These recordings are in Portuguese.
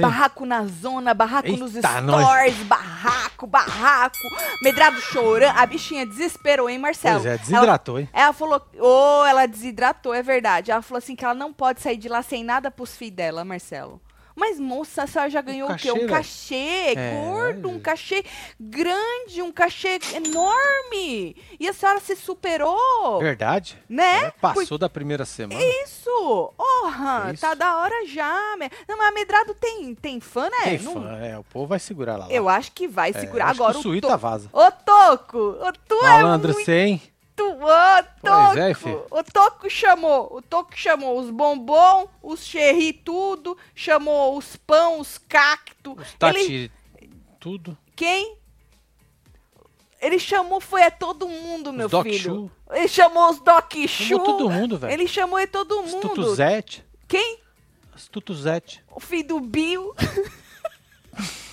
barraco na zona, barraco nos Eita, stories, barraco, barraco. Medrado chorando. A bichinha desesperou, hein, Marcelo? Pois é, desidratou, hein? Ela falou, ô, ela desidratou, é verdade. Ela falou assim que ela não pode sair de lá sem nada pros filhos dela, Marcelo. Mas, moça, a senhora já ganhou o quê? cachê, Um cachê É, gordo, um gente. cachê grande, um cachê enorme. E a senhora se superou, Verdade. né? É, passou da primeira semana. Isso! Orra, Isso. tá da hora já. Não, mas Medrado tem, tem fã, né? Tem Não- fã, é, o povo vai segurar lá. lá. Eu acho que vai É, segurar que agora o o Suíta to... vaza. Ô, Toco! Ô, tu Malandro, é muito... Toco! Pois é, o Toco chamou, o Toco chamou os bombom, os cherry tudo, chamou os pão, os cacto. Os Ele, Tati, tudo. quem? Ele chamou, foi a todo mundo, meu Doc filho. Chu. Ele chamou os Doc Chu. Chamou todo mundo, velho. Ele chamou é todo Os mundo. Tutuzete. Quem? Os Tutuzete. O filho do Bill.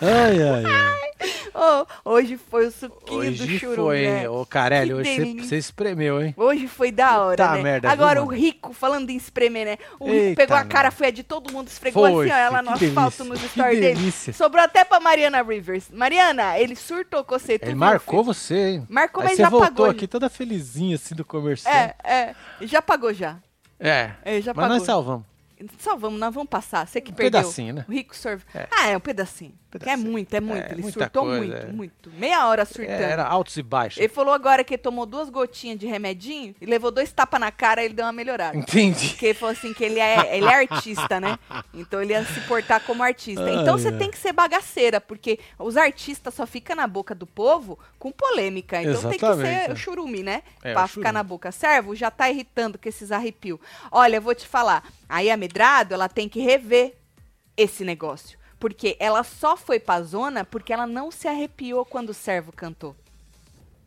Ai, ai, ai. Oh, hoje foi o suquinho do Hoje churum, foi, né? Ô, Carelli, Que hoje você- espremeu, hein? Hoje foi da hora, Puta né? merda, Agora viu, o? Rico, falando em espremer, né? O Rico Eita, pegou a cara, mano. foi a de todo mundo, esfregou Foi, assim, ó, ela no asfalto nos stories dele. delícia. Sobrou até pra Mariana Rivers. Mariana, ele surtou com você. Ele marcou você, hein? Marcou, Aí mas você já voltou pagou. aqui toda felizinha, assim, do comercial. É, é. Já pagou já. É. É, já Mas pagou. nós salvamos. Só vamos, nós vamos passar. Você que Um perdeu. pedacinho, né? O Rico sorve. É. Ah, é um pedacinho. É Pedacinho. muito, é muito. É, ele surtou coisa, muito, é. muito. Meia hora surtando. É, Era altos e baixos. Ele falou agora que tomou duas gotinhas de remedinho e levou dois tapas na cara e ele deu uma melhorada. Entendi. Porque ele falou assim que ele é, ele é artista, né? Então ele ia se portar como artista. Então Ai, você ai. tem que ser bagaceira, porque os artistas só ficam na boca do povo com polêmica. Então tem que Exatamente, ser é. o churume, né? É, pra ficar na boca. Servo, já tá irritando com esses arrepios. Olha, eu vou te falar. Aí a Medrado, ela tem que rever esse negócio. Porque ela só foi pra zona porque ela não se arrepiou quando o servo cantou.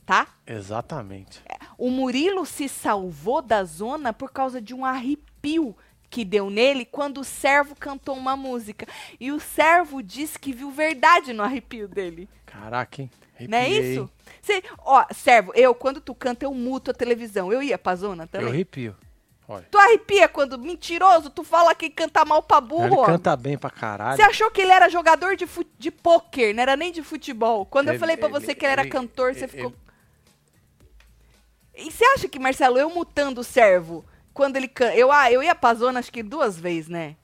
Tá? Exatamente. O Murilo se salvou da zona por causa de um arrepio que deu nele quando o servo cantou uma música. E o servo disse que viu verdade no arrepio dele. Caraca, hein? Não é Arrepiei, isso? Cê, ó, servo, eu, quando tu canta, eu muto a televisão. Eu ia pra zona Eu também. arrepio. Olha. Tu arrepia quando, mentiroso, tu fala que canta mal pra burro. Ele canta bem pra caralho. Você achou que ele era jogador de, fu- de pôquer, não era nem de futebol. Quando eu Ele- falei pra ele- você que ele era ele- cantor, você ele- ficou. E você acha que, Marcelo, eu mutando o servo, quando ele canta. Eu, ah, eu ia pra zona acho que duas vezes, né?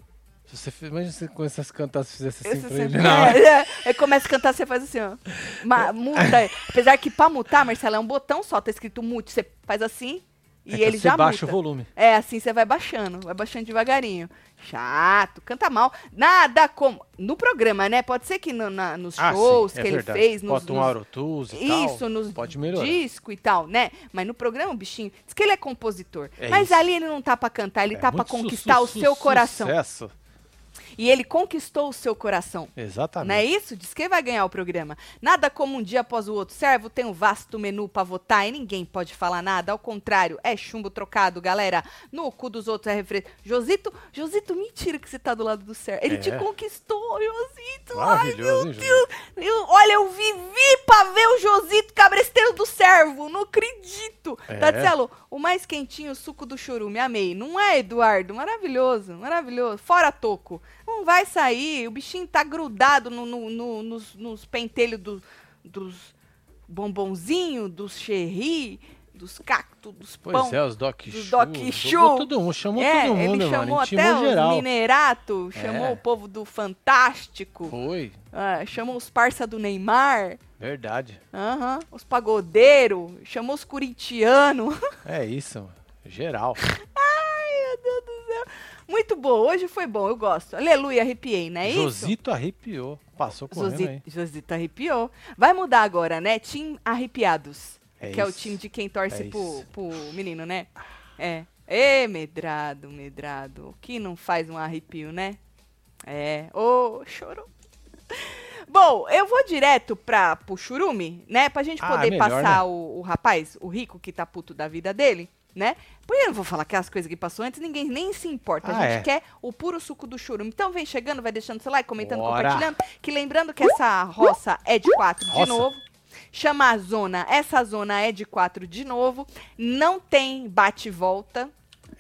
Você, imagina se você começasse a cantar, se fizesse assim Esse pra ele. Não. é, é, aí começa a cantar, você faz assim, ó. Ma, muta. Apesar que pra mutar, Marcelo, é um botão só, tá escrito mute. Você faz assim e É ele você já baixa muta. o volume. É, assim você vai baixando, vai baixando devagarinho. Chato, canta mal. Nada como. No programa, né? Pode ser que no- na- nos Ah, shows sim, é que ele verdade. fez, nos, Bota um nos- Aurotools e tal. Isso, nos Pode melhorar. disco e tal, né? Mas no programa, o bichinho, diz que ele é compositor. É mas isso. ali ele não tá pra cantar, ele É tá pra muito su- conquistar su- o su- seu coração. Sucesso. E ele conquistou o seu coração. Exatamente. Não é isso? Diz que vai ganhar o programa. Nada como um dia após o outro. Servo tem um vasto menu pra votar e ninguém pode falar nada. Ao contrário, é chumbo trocado, galera. No cu dos outros é refresco. Josito, Josito, mentira que você tá do lado do servo. Ele te É. conquistou, Josito. Ai, Maravilhoso, meu hein, Deus. Eu- olha, eu vivi pra ver o Josito cabresteiro do servo. Não acredito. É. Tatielo, o mais quentinho, o suco do chorume. Amei. Não é, Eduardo? Maravilhoso, maravilhoso. Fora toco. Não vai sair. O bichinho tá grudado no, no- no- nos, nos pentelhos do- dos bombonzinhos, dos cherry, dos cactos, dos Pois pão. é, os Doc do Chu. Doc Chu. todo mundo, chamou é, todo mundo, ele chamou mano. até os minerato, chamou É. o povo do Fantástico, Foi, ah, chamou os parça do Neymar, verdade. aham, os pagodeiros, chamou os corintianos. É isso, mano. Geral. Meu Deus do céu. Muito bom, hoje foi bom, eu gosto. Aleluia, arrepiei, é isso? Josito arrepiou. Passou correndo aí. Josi- Josito arrepiou. Vai mudar agora, né? Tim Arrepiados. É que é o isso. time de quem torce É pro, isso. pro menino, né? É. Ê, medrado, medrado. Que não faz um arrepio, né? É. Ô, chorou. Bom, eu vou direto pra, pro churume, né? Pra gente Ah, poder melhor, passar né? o, o rapaz, o rico que tá puto da vida dele, né? Porque eu não vou falar aquelas coisas que passou antes, ninguém nem se importa. A Ah, gente é. quer o puro suco do churume. Então vem chegando, vai deixando seu like, comentando, Bora. compartilhando. Que lembrando que essa roça é de quatro de novo. Chama a zona, essa zona é de quatro de novo. Não tem bate e volta.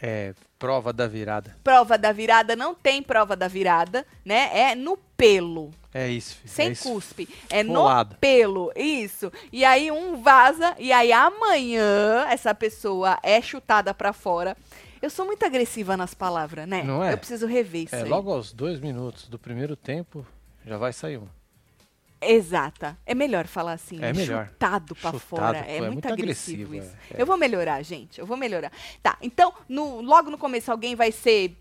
É, prova da virada. Prova da virada não tem prova da virada, né? É no pelo. É isso, filho. Sem é isso. cuspe. É Folado. no pelo. Isso. E aí um vaza e aí amanhã essa pessoa é chutada pra fora. Eu sou muito agressiva nas palavras, né? Não é? Eu preciso rever isso É, aí. logo aos dois minutos do primeiro tempo, já vai sair um. Exata. É melhor falar assim. É melhor. Chutado pra Chutado, fora. É, é muito, muito agressivo, agressivo, isso. é, é. Eu vou melhorar, gente. Eu vou melhorar. Tá, então, no- logo no começo alguém vai ser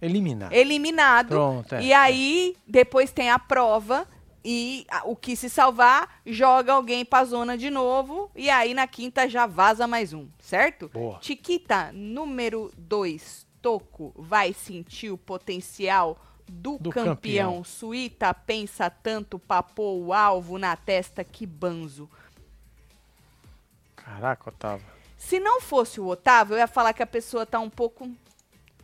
Eliminar. eliminado. Pronto, é. E aí, depois tem a prova. E a- o que se salvar, joga alguém pra zona de novo. E aí, na quinta, já vaza mais um, certo? Boa. Chiquita, número 2, Toco, vai sentir o potencial do, Do campeão. campeão. Suíta pensa tanto, papou o alvo na testa, que banzo. Caraca, Otávio. Se não fosse o Otávio, eu ia falar que a pessoa tá um pouco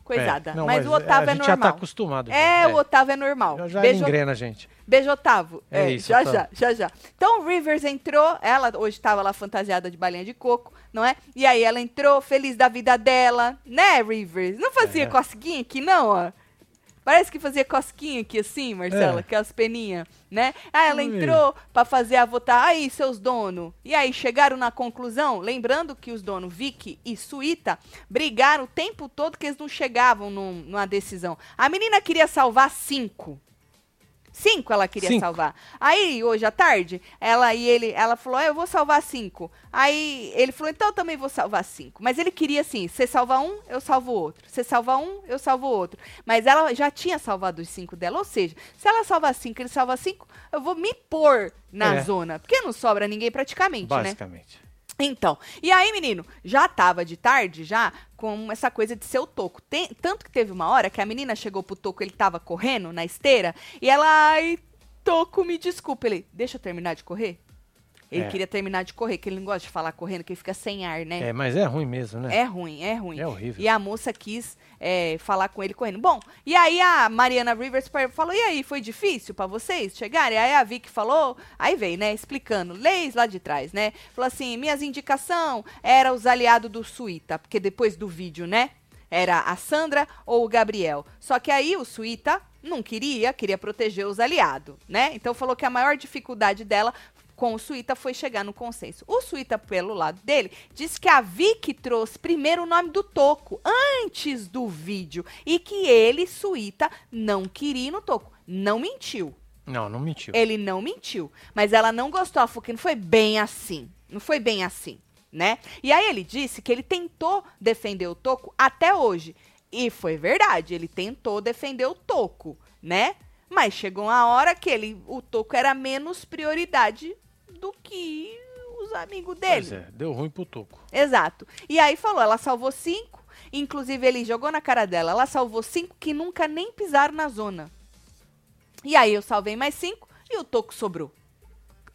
coisada. É, não, mas, o Otávio a é gente já tá normal. acostumado. é, já. o Otávio é normal. Já, já Beijo, engrena, gente. Beijo, Otávio. É isso, já, Otávio. já, já, já. Então, Rivers entrou, ela hoje estava lá fantasiada de balinha de coco, não é? E aí ela entrou, feliz da vida dela, né, Rivers? Não fazia É. cosquinha aqui, não, ó? Parece que fazia cosquinha aqui assim, Marcela, É. que é as peninhas, né? Aí ela entrou pra fazer a votar. Aí, seus donos. E aí, chegaram na conclusão, lembrando que os donos, Vicky e Suíta, brigaram o tempo todo que eles não chegavam num- numa decisão. A menina queria salvar cinco. Cinco ela queria Cinco. salvar. Aí, hoje à tarde, ela e ele, ela falou, "Ah, eu vou salvar cinco. Aí ele falou, então eu também vou salvar cinco. Mas ele queria assim, você salva um, eu salvo outro. Você salva um, eu salvo o outro. Mas ela já tinha salvado os cinco dela. Ou seja, se ela salva cinco, ele salva cinco, eu vou me pôr na É. zona. Porque não sobra ninguém praticamente, né? Basicamente. Então, e aí, menino, já tava de tarde, já, com essa coisa de ser o toco. Tem- tanto que teve uma hora que a menina chegou pro toco, ele tava correndo na esteira, e ela, ai, toco, me desculpa. Ele, deixa eu terminar de correr? Ele É. queria terminar de correr, que ele não gosta de falar correndo, que ele fica sem ar, né? É, mas é ruim mesmo, né? É ruim, é ruim. É horrível. E a moça quis é, falar com ele correndo. Bom, e aí a Mariana Rivers falou: e aí, foi difícil pra vocês chegarem? Aí a Vicky falou, aí veio, né, explicando, leis lá de trás, né? Falou assim: minhas indicação era os aliados do Suíta, porque depois do vídeo, né? Era a Sandra ou o Gabriel. Só que aí o Suíta não queria, queria proteger os aliados, né? Então falou que a maior dificuldade dela com o Suíta foi chegar no consenso. O Suíta, pelo lado dele, disse que a Vicky trouxe primeiro o nome do Toco, antes do vídeo, e que ele, Suíta, não queria ir no Toco. Não mentiu. Não, não mentiu. Ele não mentiu. Mas ela não gostou, ela falou que não foi bem assim. Não foi bem assim, né? E aí ele disse que ele tentou defender o Toco até hoje. E foi verdade, ele tentou defender o Toco, né? Mas chegou uma hora que ele, o Toco era menos prioridade do que os amigos dele. Pois é, deu ruim pro Toco. Exato. E aí falou, ela salvou cinco. Inclusive, ele jogou na cara dela. Ela salvou cinco que nunca nem pisaram na zona. E aí eu salvei mais cinco e o Toco sobrou.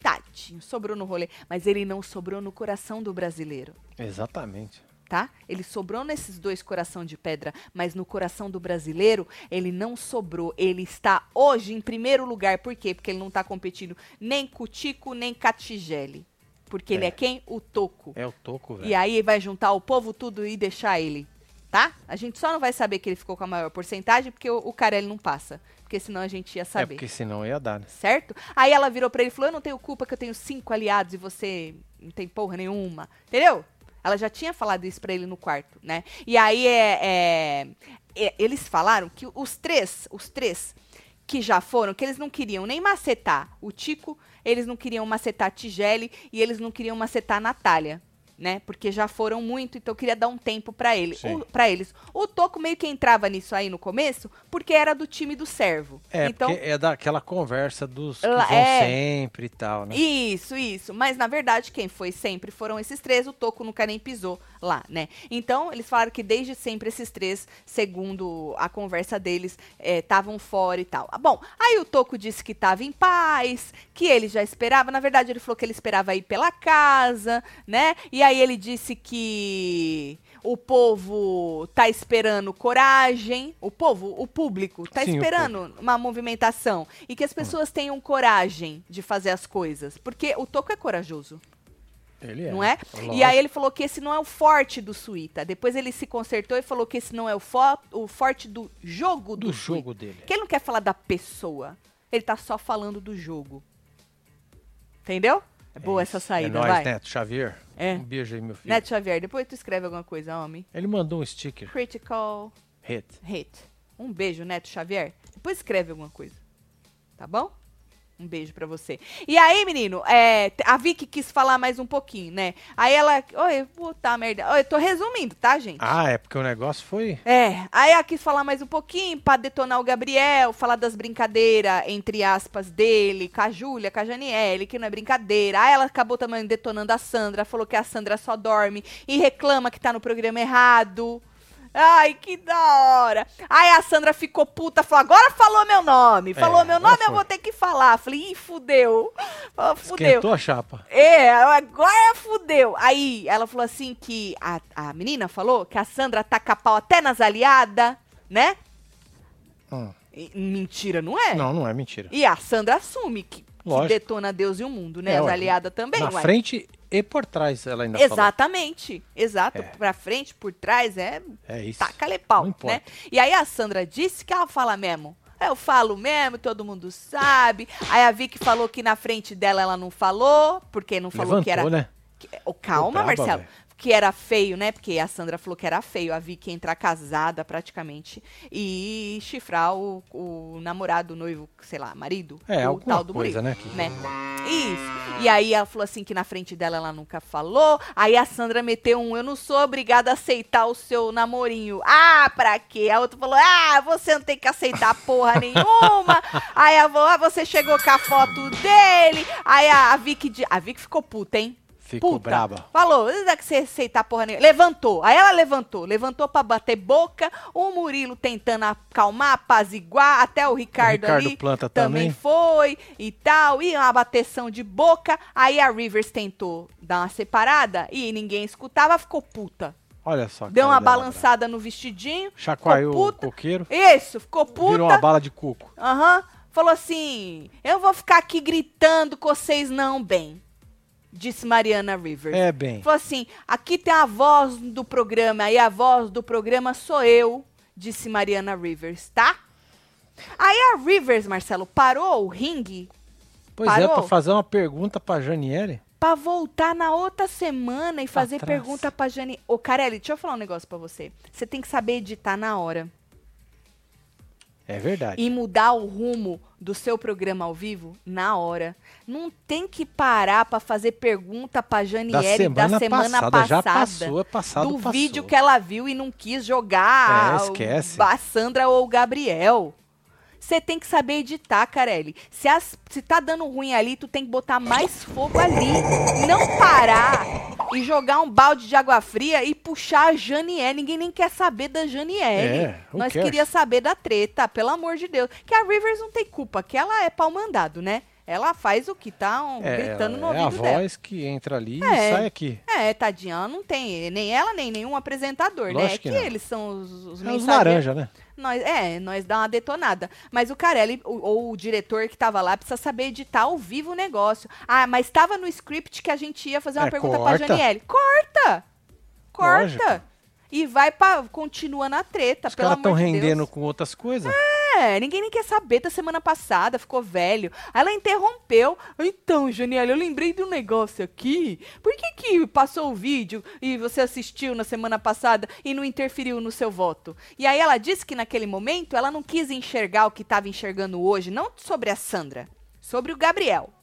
Tadinho, sobrou no rolê. Mas ele não sobrou no coração do brasileiro, Exatamente. Tá? Ele sobrou nesses dois coração de pedra, mas no coração do brasileiro, ele não sobrou. Ele está hoje em primeiro lugar. Por quê? Porque ele não está competindo nem com o Tico, nem com a Tigele. Porque ele É. é quem? O Toco. É o Toco, velho. E aí vai juntar o povo tudo e deixar ele, tá? A gente só não vai saber que ele ficou com a maior porcentagem porque o, o Carelli não passa. Porque senão a gente ia É saber. porque senão ia dar, né? Certo? Aí ela virou pra ele e falou: Eu não tenho culpa que eu tenho cinco aliados e você não tem porra nenhuma. Entendeu? Ela já tinha falado isso pra ele no quarto, né? E aí é, é- é- eles falaram que os três, os três que já foram, que eles não queriam nem macetar o Tico, eles não queriam macetar a Tigele e eles não queriam macetar a Natália. Né? Porque já foram muito, então eu queria dar um tempo pra ele, pra eles. O Toco meio que entrava nisso aí no começo, porque era do time do servo. É, então, é daquela conversa dos que Lá- vão é. sempre e tal, né? Isso, isso. Mas na verdade, quem foi sempre foram esses três. O Toco nunca nem pisou lá, né? Então, eles falaram que desde sempre esses três, segundo a conversa deles, estavam fora e tal. Ah, Bom, aí o Toco disse que estava em paz, que ele já esperava. Na verdade, ele falou que ele esperava ir pela casa, né? E aí ele disse que o povo tá esperando coragem. O povo, o público, tá Sim, esperando uma movimentação. E que as pessoas tenham coragem de fazer as coisas. Porque o Toco é corajoso. Ele é. Não é? Lógico. E aí ele falou que esse não é o forte do Suíta. Depois ele se consertou e falou que esse não é o, fo- o forte do jogo do, Do Suíta. jogo dele. Que ele não quer falar da pessoa. Ele tá só falando do jogo. Entendeu? É boa essa isso. saída, é nóis, vai. Neto Xavier. É. Um beijo aí, meu filho. Neto Xavier, depois tu escreve alguma coisa, homem. Ele mandou um sticker. Critical Hit. hit. Um beijo, Neto Xavier. Depois escreve alguma coisa. Tá bom? Um beijo pra você. E aí, menino, é, a Vicky quis falar mais um pouquinho, né? Aí ela. Oi, puta merda. Oi, eu tô resumindo, tá, gente? Ah, é porque o negócio foi. É, aí ela quis falar mais um pouquinho pra detonar o Gabriel, falar das brincadeiras, entre aspas, dele, com a Júlia, com a Janiele, que não é brincadeira. Aí ela acabou também detonando a Sandra, falou que a Sandra só dorme e reclama que tá no programa errado. Ai, que da hora. Aí a Sandra ficou puta, falou, agora falou meu nome. Falou É, meu nome, eu vou ter que falar. Falei, ih, fudeu. Ah, Fudeu. Esquentou a chapa. É, agora fudeu. Aí ela falou assim que a, a menina falou que a Sandra taca pau até nas aliadas, né? Hum. Mentira, não é? Não, não é mentira. E a Sandra assume que, que detona Deus e o mundo, né? É, As aliadas também, Na ué. frente e por trás, ela ainda falou. Exatamente. Exato. É. Pra frente, por trás, é É isso. taca-lhe pau, né? E aí a Sandra disse que ela fala mesmo. Eu falo mesmo, todo mundo sabe. Aí a Vicky falou que na frente dela ela não falou, porque não falou Levantou, que era né? que- oh, calma, braba, Marcelo. velho. Que era feio, né? Porque a Sandra falou que era feio. A Vicky entrar casada, praticamente, e chifrar o, o namorado, o noivo, sei lá, marido. É, o alguma tal do coisa, Murilo, né? que- né? Isso. E aí ela falou assim que na frente dela ela nunca falou. Aí a Sandra meteu um, eu não sou obrigada a aceitar o seu namorinho. Ah, pra quê? A outra falou, ah, você não tem que aceitar porra nenhuma. aí ela falou, ah, você chegou com a foto dele. Aí a, a Vicky, a Vicky ficou puta, hein? Ficou Puta. braba. Falou, não dá que você aceitar porra nenhuma. Levantou. Aí ela levantou. Levantou pra bater boca. O Murilo tentando acalmar, apaziguar. Até o Ricardo, Ricardo ali Planta também também. foi e tal. E uma bateção de boca. Aí a Rivers tentou dar uma separada e ninguém escutava. Ficou puta. Olha só. Deu uma balançada no vestidinho. brava. Chacoalhou o coqueiro. Isso, ficou puta. Virou uma bala de coco. Aham. Falou assim: eu vou ficar aqui gritando com vocês não bem. Disse Mariana Rivers. É, bem. Falou assim: aqui tem a voz do programa, e a voz do programa sou eu, disse Mariana Rivers, tá? Aí a Rivers, Marcelo, parou o ringue Pois é, Parou? pra fazer uma pergunta pra Janiele. pra voltar na outra semana e fazer Atrás. pergunta pra Jane. Ô, Carelli, deixa eu falar um negócio pra você. Você tem que saber editar na hora. É verdade. e mudar o rumo do seu programa ao vivo na hora. Não tem que parar pra fazer pergunta pra da Janiele semana, da semana passada, passada. já passou, é passado, do passou. vídeo que ela viu e não quis jogar É, esquece. a Sandra ou o Gabriel. Você tem que saber editar, Carelli. Se, as, se tá dando ruim ali, tu tem que botar mais fogo ali. Não parar e jogar um balde de água fria e puxar a Janiele. Ninguém nem quer saber da Janiele. É, Nós cares? queria saber da treta, pelo amor de Deus. Que a Rivers não tem culpa, que ela é pau mandado, né? Ela faz o que tá um, É, gritando no é a ouvido dela. voz que entra ali É. e sai aqui. É, tadinha, ela não tem, nem ela, nem nenhum apresentador, né? É Lógico que, que não. eles são os, os É os mensageiros. laranja, né? Nós, é, nós dá uma detonada. Mas o Carelli, o- ou o diretor que tava lá, precisa saber editar ao vivo o negócio. Ah, mas tava no script que a gente ia fazer uma É, pergunta corta. pra Janiele. Corta! Corta! Lógico. E vai pra. Continua na treta, Os caras estão de rendendo Deus. com outras coisas. É, ninguém nem quer saber da semana passada, ficou velho. Aí ela interrompeu. Então, Janiela, eu lembrei de um negócio aqui. Por que que passou o vídeo e você assistiu na semana passada e não interferiu no seu voto? E aí ela disse que naquele momento ela não quis enxergar o que estava enxergando hoje, não sobre a Sandra, sobre o Gabriel.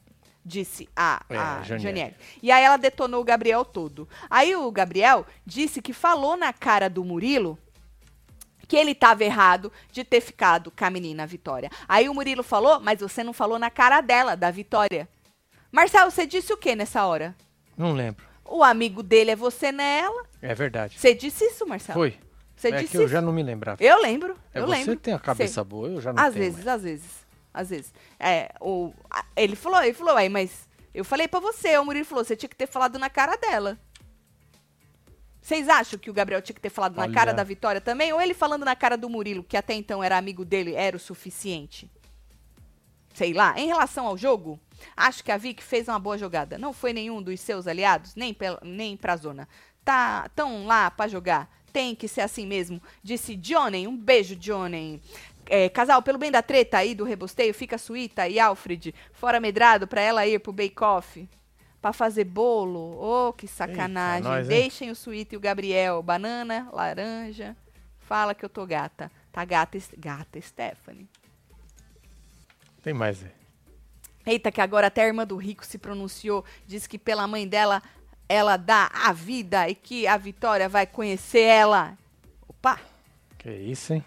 Disse a, É, a Janiele. Janiele. E aí ela detonou o Gabriel todo. Aí o Gabriel disse que falou na cara do Murilo que ele estava errado de ter ficado com a menina Vitória. Aí o Murilo falou, mas você não falou na cara dela, da Vitória. Marcelo, você disse o que nessa hora? Não lembro. O amigo dele é você nela. É verdade. Você disse isso, Marcelo? Foi. Você é disse que eu isso? já não me lembrava. Eu lembro. É, eu você lembro. tem a cabeça Sei. boa, eu já não Às tenho. vezes, às vezes. Às vezes. É, o, a- ele falou, ele falou, aí, mas eu falei pra você, o Murilo falou, você tinha que ter falado na cara dela. Vocês acham que o Gabriel tinha que ter falado na Olha. cara da Vitória também? Ou ele falando na cara do Murilo, que até então era amigo dele, era o suficiente? Sei lá, em relação ao jogo. Acho que a Vic fez uma boa jogada. Não foi nenhum dos seus aliados, nem, pel- nem pra zona. Tá, tão lá pra jogar. Tem que ser assim mesmo, disse Johnny. Um beijo, Johnny. É, casal, pelo bem da treta aí do rebosteio, fica a Suíta e Alfred fora medrado pra ela ir pro Bake Off. Pra fazer bolo. Oh, que sacanagem. nós, hein? Deixem o Suíta e o Gabriel. Banana, laranja. Fala que eu tô gata. Tá gata, gata Stephanie. Tem mais aí. Eita, que agora até a irmã do Rico se pronunciou, disse que pela mãe dela ela dá a vida e que a Vitória vai conhecer ela. Opa! Que isso, hein?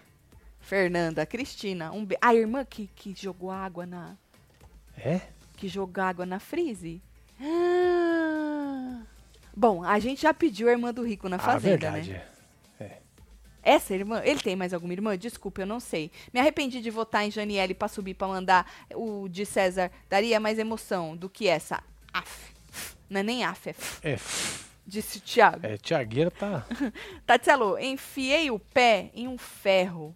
Fernanda, Cristina, um be... a irmã que, que jogou água na É? que jogou água na freeze. Ah. Bom, a gente já pediu a irmã do Rico na ah, fazenda, verdade. né? é. Essa irmã, ele tem mais alguma irmã? Desculpa, eu não sei. Me arrependi de votar em Janiele pra subir pra mandar o de César. Daria mais emoção do que essa. Af. Não é nem af, é f, É, f- disse o Thiago. é Tiagueira tá. Tatielo, enfiei o pé em um ferro.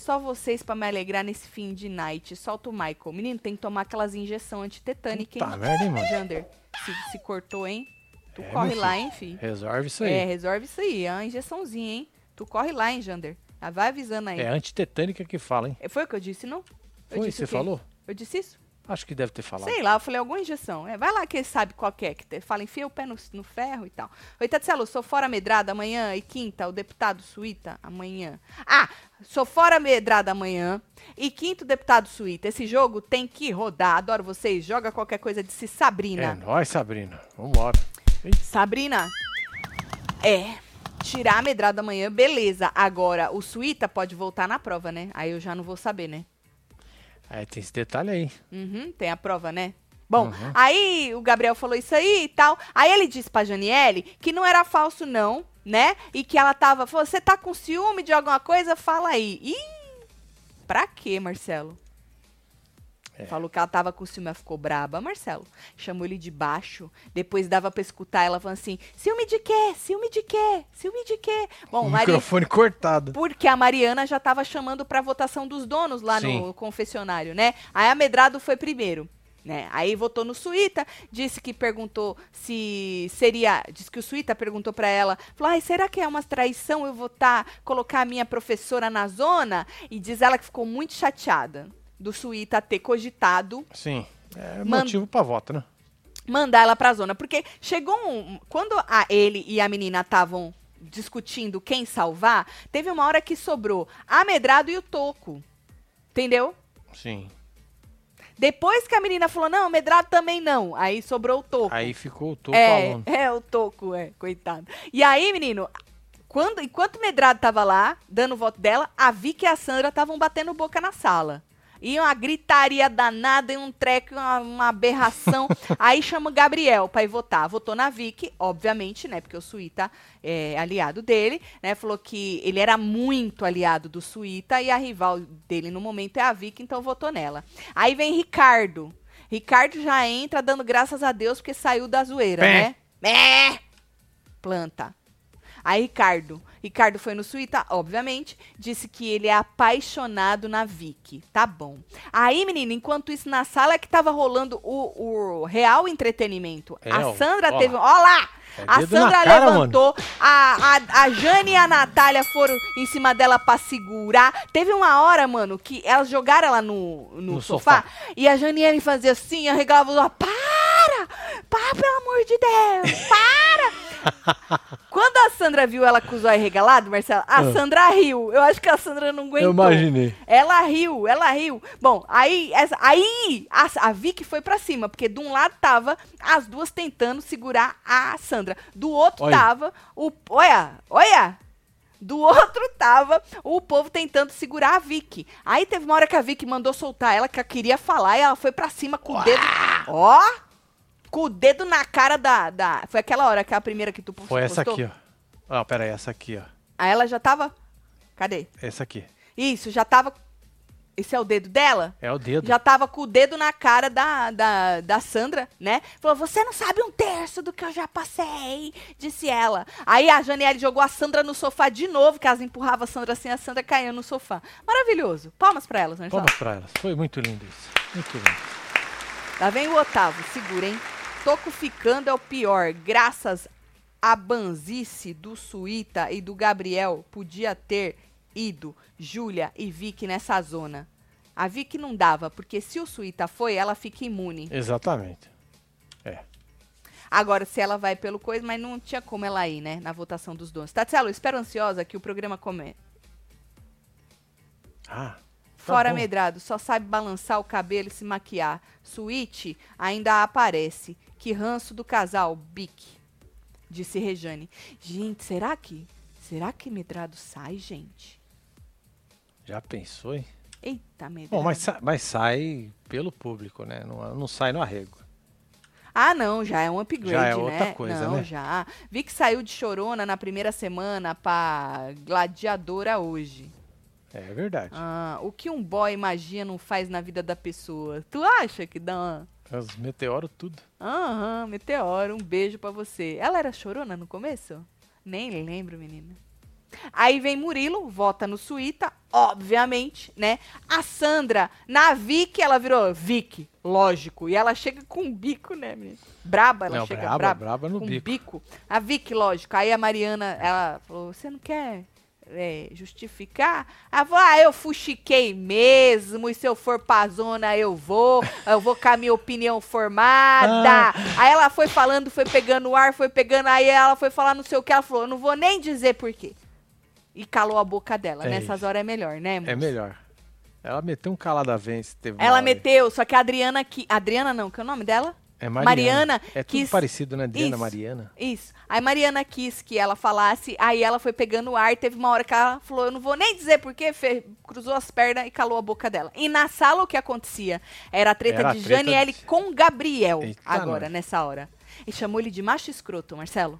Só vocês pra me alegrar nesse fim de night. Solta o Michael. Menino, tem que tomar aquelas injeções antitetânicas, hein? Tá merda, mano? Jander, se, se cortou, hein? Tu É, corre lá, filho. hein, fi? Resolve isso aí. É, resolve isso aí. É uma injeçãozinha, hein? Tu corre lá, hein, Jander? Ah, vai avisando aí. É antitetânica que fala, hein? É, Foi o que eu disse, não? Eu Foi, disse você falou? Eu disse isso? Acho que deve ter falado. Sei lá, eu falei alguma injeção. É, vai lá que ele sabe qual que é. Que te- fala, enfia o pé no, no ferro e tal. Oi, Tatselo, sou fora medrada amanhã e quinta, o deputado Suíta amanhã. Ah, sou fora medrada amanhã e quinto deputado Suíta. Esse jogo tem que rodar. Adoro vocês. Joga qualquer coisa, disse É Sabrina. nóis, Sabrina. Vambora. Sabrina, é. Tirar a medrada amanhã, beleza. Agora, o Suíta pode voltar na prova, né? Aí eu já não vou saber, né? É, tem esse detalhe aí. Uhum, tem a prova, né? Bom, Uhum. aí o Gabriel falou isso aí e tal. Aí ele disse pra Janiele que não era falso, não, né? E que ela tava. Você tá com ciúme de alguma coisa? Fala aí. Ih! Pra quê, Marcelo? É. Falou que ela tava com ciúme, ela ficou braba, Marcelo. Chamou ele de baixo. Depois dava pra escutar ela falando assim: ciúme de quê? Ciúme de quê? Ciúme de quê? Bom, o Maria. microfone cortado. Porque a Mariana já estava chamando para votação dos donos lá no Sim. confessionário, né? Aí a Medrado foi primeiro. Né? Aí votou no Suíta, disse que perguntou se seria. Disse que o Suíta perguntou para ela: falou, Ai, será que é uma traição eu votar, colocar a minha professora na zona? E diz ela que ficou muito chateada do Suíta ter cogitado Sim. É motivo pra voto, né? mandar ela pra zona. Porque chegou um. Quando a, ele e a menina estavam discutindo quem salvar, teve uma hora que sobrou a Medrado e o Toco. Entendeu? Sim. Depois que a menina falou, não, Medrado também não. Aí sobrou o Toco. Aí ficou o topo é, falando. é, o Toco, é, coitado. E aí, menino, quando, enquanto o Medrado tava lá, dando o voto dela, a Vicky e a Sandra estavam batendo boca na sala. E uma gritaria danada, e um treco, uma, uma aberração. aí chama o Gabriel pra ir votar. Votou na Vicky, obviamente, né? Porque o Suíta é aliado dele, né? Falou que ele era muito aliado do Suíta e a rival dele no momento é a Vicky, então votou nela. Aí vem Ricardo. Ricardo já entra dando graças a Deus porque saiu da zoeira, Pé. né? Mé! Planta. Aí Ricardo. Ricardo foi no Suíta, obviamente, disse que ele é apaixonado na Vicky. Tá bom. Aí, menina, enquanto isso na sala é que tava rolando o, o real entretenimento. É, a Sandra ó teve. Ó lá! É A Sandra cara, levantou, a, a, a Jane e a Natália foram em cima dela pra segurar. Teve uma hora, mano, que elas jogaram ela no, no, No sofá, sofá. e a Janiele fazia assim, arregalava os. Para! Para, pelo amor de Deus! Para! Quando a Sandra viu ela com os olhos regalados, Marcela, a Ah. Sandra riu. Eu acho que a Sandra não aguentou. Eu imaginei. Ela riu, ela riu. Bom, aí, essa, aí a, a Vicky foi pra cima, porque de um lado tava as duas tentando segurar a Sandra. Do outro Olha. tava o. Olha, olha! Do outro tava o povo tentando segurar a Vicky. Aí teve uma hora que a Vicky mandou soltar ela, que ela queria falar, e ela foi pra cima com o dedo. Ó! Com o dedo na cara da, da. Foi aquela hora, que a primeira que tu postou. Foi essa aqui, ó. Ah, pera aí, essa aqui, ó. Aí ela já tava. Cadê? Essa aqui. Isso, já tava. Esse é o dedo dela? É o dedo. Já tava com o dedo na cara da, da, da Sandra, né? Falou, você não sabe um terço do que eu já passei, disse ela. Aí a Janiele jogou a Sandra no sofá de novo, que elas empurravam a Sandra assim, a Sandra caiu no sofá. Maravilhoso. Palmas pra elas, né? Palmas pra elas. Foi muito lindo isso. Muito lindo. Lá vem o Otávio, segura, hein? Toco ficando é o pior. Graças à banzice do Suíta e do Gabriel, podia ter ido Júlia e Vicky nessa zona. A Vicky não dava, porque se o Suíta foi, ela fica imune. Exatamente. É. Agora, se ela vai pelo coisa, mas não tinha como ela ir, né? Na votação dos donos. Tatielo, espero ansiosa que o programa come. Ah. tá Fora bom. medrado, só sabe balançar o cabelo e se maquiar. Suíte ainda aparece. Que ranço do casal, Bic. Disse Rejane. Gente, será que. Será que medrado sai, gente? Já pensou, hein? Eita, medrado. Bom, mas, mas sai pelo público, né? Não, não sai no arrego. Ah, não, já é um upgrade, Já é né? outra coisa, não, né? já. Vi que saiu de Chorona na primeira semana pra Gladiadora hoje. É verdade. Ah, o que um boy magia não faz na vida da pessoa? Tu acha que dá uma... Os meteoros tudo. Aham, meteoro, um beijo pra você. Ela era chorona no começo? Nem lembro, menina. Aí vem Murilo, vota no Suíta, obviamente, né? A Sandra, na Vicky, ela virou Vicky, lógico. E ela chega com um bico, né, menina? Braba, ela Não, chega braba, braba. braba no com bico. A Vicky, lógico. Aí a Mariana, ela falou, você não quer é, justificar? Ela falou, ah, eu fuxiquei mesmo, e se eu for pra zona eu vou, eu vou com a minha opinião formada. Aí ela foi falando, foi pegando o ar, foi pegando, aí ela foi falar não sei o que, ela falou, eu não vou nem dizer por quê. E calou a boca dela. É Nessas isso. horas é melhor, né, É moço? melhor. Ela meteu um calada vence. Ela aí. meteu, só que a Adriana que. Adriana não, que é o nome dela? É Mariana. Mariana É tudo quis- parecido, né? Adriana, Isso. Mariana. Isso. Aí Mariana quis que ela falasse, aí ela foi pegando o ar, teve uma hora que ela falou, eu não vou nem dizer porquê, fe- cruzou as pernas e calou a boca dela. E na sala o que acontecia? Era a treta Era de treta Janiele de- com Gabriel, Eita, agora, nós. nessa hora. E chamou ele de macho escroto, Marcelo.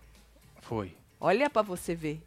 Foi. Olha pra você ver.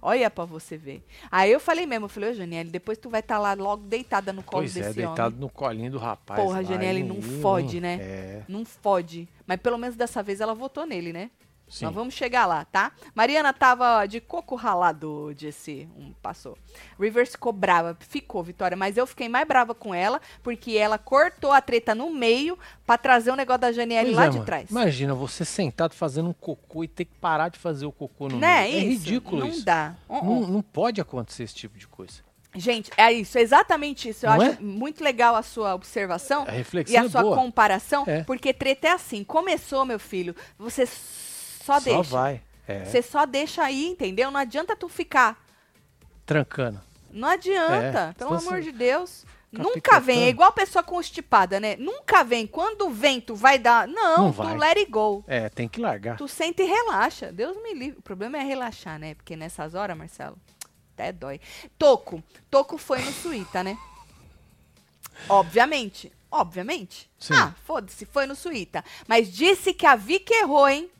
Olha pra você ver. Aí eu falei mesmo, eu falei, ô Janiele, depois tu vai estar lá logo deitada no colo Pois é, desse deitado homem. no colinho do rapaz. Porra, lá, Janiele, não hum, fode, né? É, Não fode. Mas pelo menos dessa vez ela votou nele, né? Sim. Nós vamos chegar lá, tá? Mariana tava de coco ralado, disse. Um passou. Rivers ficou brava. Ficou, Vitória. Mas eu fiquei mais brava com ela, porque ela cortou a treta no meio pra trazer o negócio da Janiele lá é, de mano. trás. Imagina você sentado fazendo um cocô e ter que parar de fazer o cocô no né? meio. É isso. ridículo Não isso. dá. Não, não pode acontecer esse tipo de coisa. Gente, é isso, é exatamente isso. Eu Não acho é? muito legal a sua observação A e a é sua boa. comparação, É. porque treta é assim. Começou, meu filho, você só, Só deixa. vai. É, Você só deixa aí, entendeu? Não adianta tu ficar. trancando. Não adianta, É, pelo senão amor você de Deus. Nunca picotando. vem, é igual pessoa constipada, né? Nunca vem. Quando o vento vai dar. Não, Não tu vai. let it go. É, tem que largar. Tu sente e relaxa. Deus me livre. O problema é relaxar, né? Porque nessas horas, Marcelo, até dói. Toco. Toco foi no Suíta, né? Obviamente. Obviamente. Sim. Ah, foda-se, foi no Suíta. Mas disse que a Vicky errou, hein?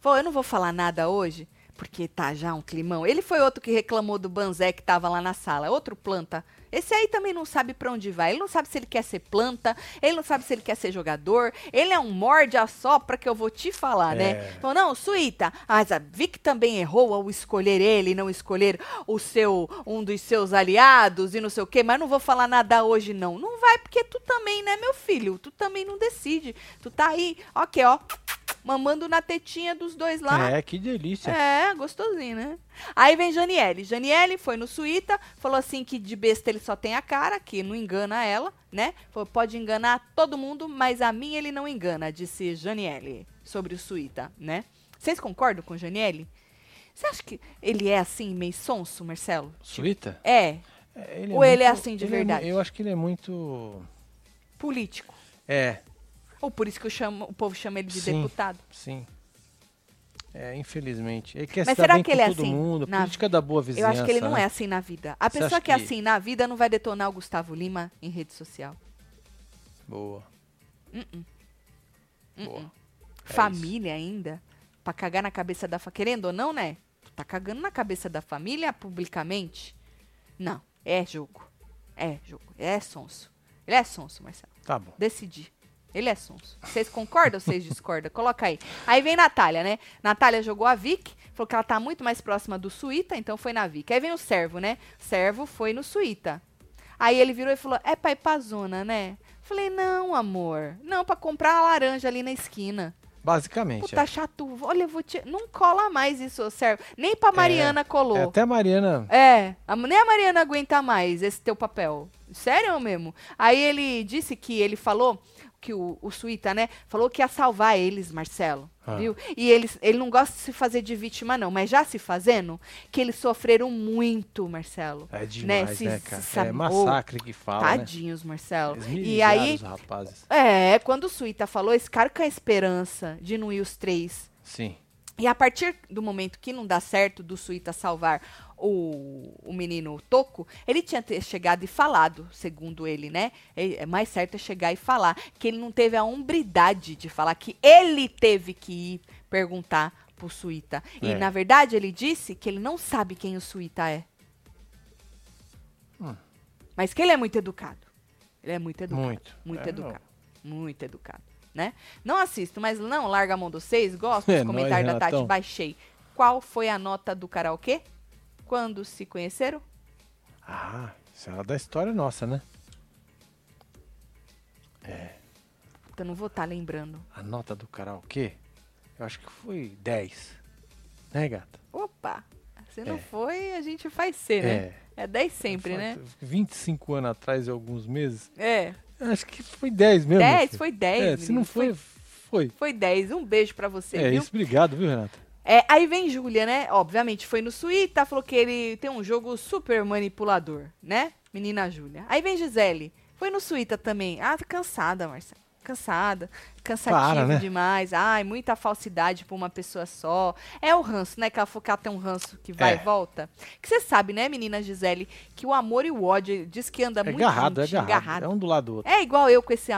Falou, eu não vou falar nada hoje, porque tá já um climão. Ele foi outro que reclamou do Banzé que tava lá na sala. Outro planta. Esse aí também não sabe pra onde vai. Ele não sabe se ele quer ser planta, ele não sabe se ele quer ser jogador. Ele é um morde a sopra que eu vou te falar, né? É. Falou, não, Suíta, mas a Vic também errou ao escolher ele e não escolher o seu, um dos seus aliados e não sei o quê, mas não vou falar nada hoje, não. Não vai, porque tu também, né, meu filho? Tu também não decide. Tu tá aí, ok, ó, mamando na tetinha dos dois lá. É, que delícia. É, gostosinho, né? Aí vem Janiele. Janiele foi no Suíta, falou assim que de besta ele só tem a cara, que não engana ela, né? Falou, pode enganar todo mundo, mas a mim ele não engana, disse Janiele sobre o Suíta, né? Vocês concordam com Janiele? Você acha que ele é assim, meio sonso, Marcelo? Suíta? É, É, Ou ele é assim de ele mu- verdade? eu acho que ele é muito. político. É, Ou por isso que eu chamo, o povo chama ele de Sim. deputado. sim. É, infelizmente. Ele quer Mas será que ele é todo assim, mundo. na- Política da boa Eu vizinhança. acho que ele não né? é assim na vida. A Você pessoa que é assim na vida não vai detonar o Gustavo Lima em rede social. Boa. Uh-uh. Boa. É família ainda, pra cagar na cabeça da família. Querendo ou não, né? Tu tá cagando na cabeça da família publicamente? Não, é jogo. É jogo. É sonso. Ele é sonso, Marcelo. Tá bom. Decidi. Ele é sonso. Vocês concordam ou vocês discordam? Coloca aí. Aí vem Natália, né? Natália jogou a Vic, falou que ela tá muito mais próxima do Suíta, então foi na Vic. Aí vem o Servo, né? Servo foi no Suíta. Aí ele virou e falou: é pra ir pra zona, né? Falei, não, amor. Não, pra comprar a laranja ali na esquina. Basicamente. Puta é. chato. Olha, eu vou te. Não cola mais isso, serve. Nem pra Mariana colou. É, até a Mariana. É, a- nem a Mariana aguenta mais esse teu papel. Sério mesmo? Aí ele disse que ele falou que o, o Suíta, né? Falou que ia salvar eles, Marcelo. Ah. Viu? E eles, ele não gosta de se fazer de vítima, não, mas já se fazendo, que eles sofreram muito, É Marcelo. né? demais, Se- né, se cara? sabe- é massacre que fala, né? Tadinhos, Marcelo. Eles E aí, os rapazes. é, quando o Suíta falou, esse cara com a esperança de não ir os três. Sim. E a partir do momento que não dá certo do Suíta salvar o, o menino Toco, ele tinha chegado e falado, segundo ele, né? É é mais certo é chegar e falar que ele não teve a hombridade de falar que ele teve que ir perguntar pro Suíta. E É. na verdade ele disse que ele não sabe quem o Suíta é. Hum. Mas que ele é muito educado. Ele é muito educado. Muito. Muito É, educado. Muito educado, né? Não assisto, mas não larga a mão dos seis. Gosto É dos comentários da Tati. Baixei. Qual foi a nota do karaokê? Quando se conheceram? Ah, isso é da história nossa, né? Eu não vou estar lembrando. A nota do karaokê, eu acho que foi 10. Né, gata? Opa! Se não É. foi, a gente faz ser, né? É 10 sempre, né? 25 anos atrás e alguns meses. É. Acho que foi 10 mesmo. 10, filho. foi 10. É, se não foi, foi. Foi 10. Um beijo pra você, É viu? isso, obrigado, viu, Renata? É, aí vem Júlia, né? Obviamente foi no Suíta, falou que ele tem um jogo super manipulador, né? Menina Júlia. Aí vem Gisele. Foi no Suíta também. Ah, tô cansada, Marcela. Cansada. Cansativo Para, né? demais. Ai, muita falsidade pra uma pessoa só. É o ranço, né? Que ela falou que ela tem um ranço que vai É. e volta. Que você sabe, né, menina Gisele, que o amor e o ódio diz que anda É muito agarrado, é juntinho, agarrado. É um do lado do outro. é igual eu com esse,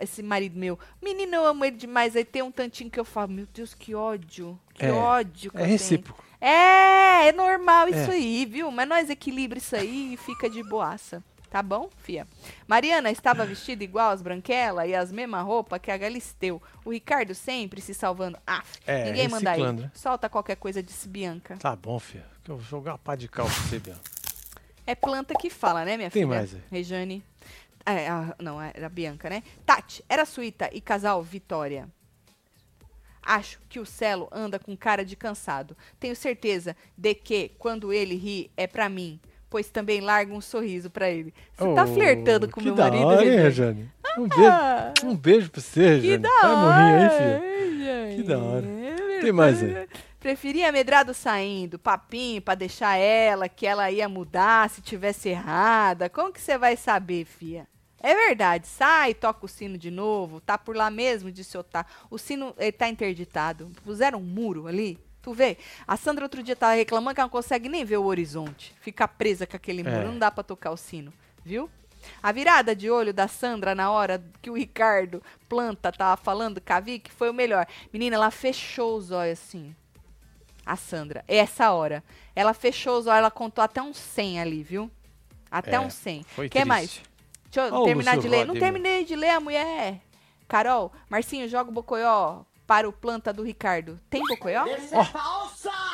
esse marido meu. Menino, eu amo ele demais. Aí tem um tantinho que eu falo, meu Deus, que ódio. Que É, ódio que É tenho. recíproco. É, é normal isso É. aí, viu? Mas nós equilibra isso aí e fica de boaça. Tá bom, fia? Mariana estava vestida igual as branquelas e as mesmas roupas que a Galisteu. O Ricardo sempre se salvando. Ah, É, ninguém manda aí. né? Solta qualquer coisa, disse Bianca. Tá bom, filho. Eu vou jogar uma pá de cal pra você, Bianca. É planta que fala, né, minha Tem filha? mais aí. Rejane. É, a- não, era a Bianca, né? Tati, era suíta e casal Vitória. Acho que o Celo anda com cara de cansado. Tenho certeza de que, quando ele ri, é pra mim. Pois também larga um sorriso pra ele. Você tá Oh, flertando com que meu marido, hora, Rejane? Rejane? Um beijo, Ah, um beijo pra você, que Rejane. da Vai hora, aí. Que da hora. Tem mais aí? Preferia medrado saindo, papinho pra deixar ela, que ela ia mudar se tivesse errada. Como que você vai saber, fia? É verdade, sai, toca o sino de novo, tá por lá mesmo, disse Otá. O sino ele tá interditado. Puseram um muro ali, tu vê? A Sandra outro dia tava reclamando que ela não consegue nem ver o horizonte. Fica presa com aquele muro, É. não dá pra tocar o sino, viu? A virada de olho da Sandra na hora que o Ricardo Planta tava falando com a Vicky foi o melhor. Menina, ela fechou os olhos assim. A Sandra, essa hora. Ela fechou os olhos, ela contou até uns 100 ali, viu? Até É, uns 100. Foi Quer triste. mais? Deixa eu Ó o terminar de ler. Rod, Não terminei de ler a mulher. Carol, Marcinho, joga o Bocoió para o planta do Ricardo. Tem Bocoió?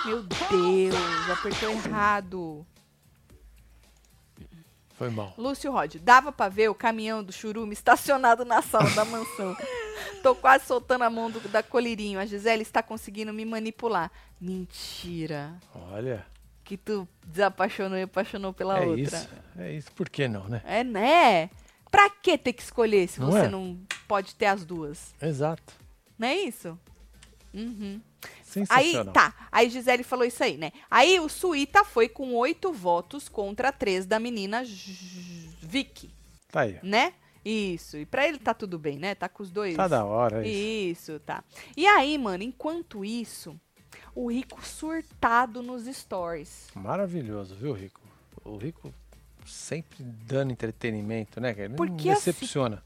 Meu Deus, apertou errado. Foi mal. Lúcio Rod, dava pra ver o caminhão do churume estacionado na sala da mansão. Tô quase soltando a mão do, da colírinho. A Gisele está conseguindo me manipular. Mentira. Olha, Que tu desapaixonou e apaixonou pela é outra. isso. É isso. Por que não, né? É, né? Pra que ter que escolher se Não você é? não pode ter as duas? Exato. Não é isso? Uhum. Aí, tá. Aí Gisele falou isso aí, né? Aí o Suíta foi com oito votos contra três da menina Vicky, Tá aí. né? Isso. E pra ele tá tudo bem, né? Tá com os dois. Tá da hora isso. Isso, tá. E aí, mano, enquanto isso, o Rico surtado nos stories. Maravilhoso, viu, Rico? O Rico sempre dando entretenimento, né? Ele Porque não assim- decepciona.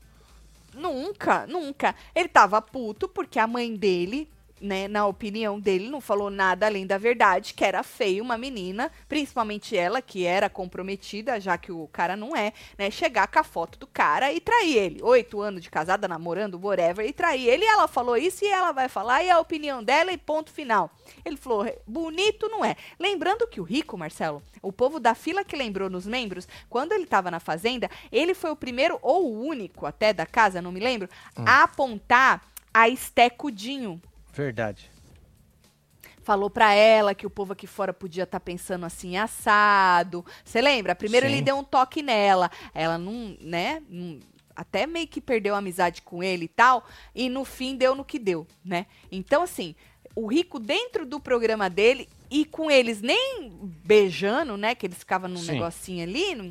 Nunca, nunca. Ele tava puto porque a mãe dele né, na opinião dele, não falou nada além da verdade, que era feio uma menina, principalmente ela, que era comprometida, já que o cara não é, né, chegar com a foto do cara e trair ele. Oito anos de casada, namorando, whatever, e trair ele. E ela falou isso e ela vai falar, e a opinião dela, e ponto final. Ele falou, bonito não é. Lembrando que o rico, Marcelo, o povo da fila que lembrou nos membros, quando ele estava na fazenda, ele foi o primeiro ou o único até da casa, não me lembro, hum. a apontar a Estecudinho Verdade. Falou para ela que o povo aqui fora podia estar tá pensando assim, assado. Você lembra? Primeiro Sim. ele deu um toque nela. Ela não, né? Não, até meio que perdeu a amizade com ele e tal. E no fim deu no que deu, né? Então, assim, o Rico, dentro do programa dele, e com eles nem beijando, né? Que eles ficavam num Sim. negocinho ali, num,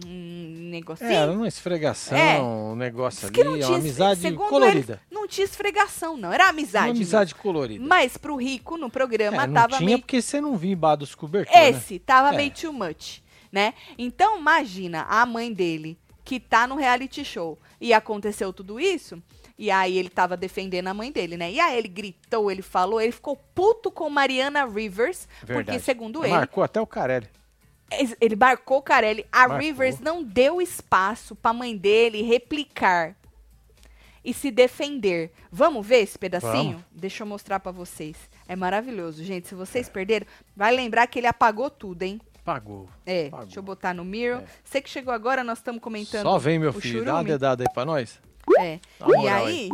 negocinho. Era uma esfregação, é. um negócio ali, não tinha, uma amizade colorida. Eles, não tinha esfregação, não. Era amizade. Uma amizade mesmo. colorida. Mas pro Rico, no programa, é, não tava tinha meio... porque você não via embaixo dos cobertores, né? Esse, né? tava é. meio too much, né? Então, imagina a mãe dele, que tá no reality show, e aconteceu tudo isso e aí ele tava defendendo a mãe dele, né? E aí ele gritou, ele falou, ele ficou puto com Mariana Rivers, Verdade. porque segundo ele... Marcou até o Carelli. Ele marcou o Carelli. A Marcou. Rivers não deu espaço pra mãe dele replicar e se defender. Vamos ver esse pedacinho? Vamos. Deixa eu mostrar para vocês. É maravilhoso, gente. Se vocês perderam, vai lembrar que ele apagou tudo, hein? Pagou. É, Pagou. deixa eu botar no mirror. É. Você que chegou agora, nós estamos comentando. Só vem, meu filho. Churume. Dá uma dedada aí pra nós. É. e aí,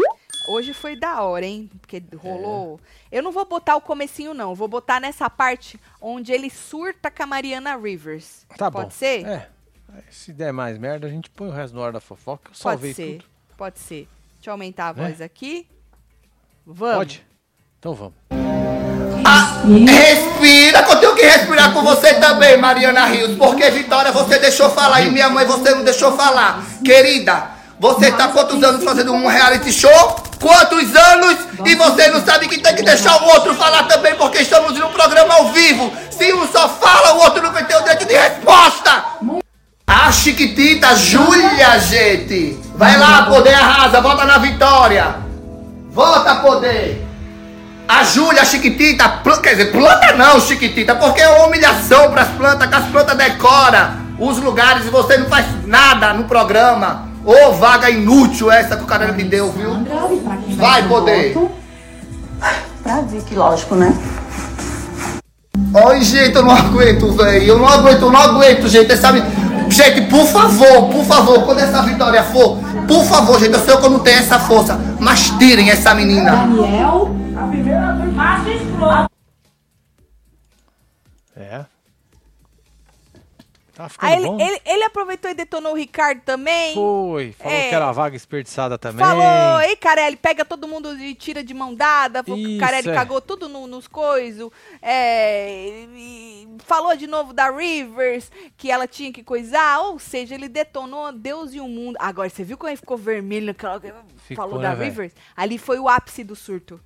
hoje foi da hora, hein? Porque rolou. É. Eu não vou botar o comecinho, não. vou botar nessa parte onde ele surta com a Mariana Rivers. Tá Pode bom. ser? É. Se der mais merda, a gente põe o resto no ar da fofoca. Eu salvei Pode ser. tudo. Pode ser. Deixa eu aumentar a é. voz aqui. Vamos. Pode? Então vamos. Ah, respira, que eu tenho que respirar com você também, Mariana Rios. Porque, Vitória, você deixou falar e minha mãe você não deixou falar. Querida, você tá quantos anos fazendo um reality show? Quantos anos? E você não sabe que tem que deixar o outro falar também, porque estamos num programa ao vivo. Se um só fala, o outro não vai ter o direito de resposta. A Chiquitita Júlia, gente. Vai lá, poder arrasa, volta na vitória. Volta, poder. A Júlia, a Chiquitita, quer dizer, planta não, Chiquitita, porque é uma humilhação para as plantas, que as plantas decoram os lugares e você não faz nada no programa. Ô vaga inútil essa que o cara me deu, viu? Vai poder. Pra Vicky, lógico, né? Oi, gente, eu não aguento, velho. Eu não aguento, eu não aguento, gente. Essa... Gente, por favor, por favor, quando essa vitória for, por favor, gente, eu sei que eu não tenho essa força, mas tirem essa menina. Daniel, a primeira Tá Aí ele, ele, ele, aproveitou e detonou o Ricardo também. Foi, falou é, que era vaga desperdiçada também. Falou, ei, Carelli, pega todo mundo e tira de mão dada. Falou Isso, que o Carelli é. cagou tudo no, nos coisos. É, falou de novo da Rivers, que ela tinha que coisar. Ou seja, ele detonou Deus e o mundo. Agora, você viu como ele ficou vermelho naquela. Ficou, falou né, da véio? Rivers? Ali foi o ápice do surto.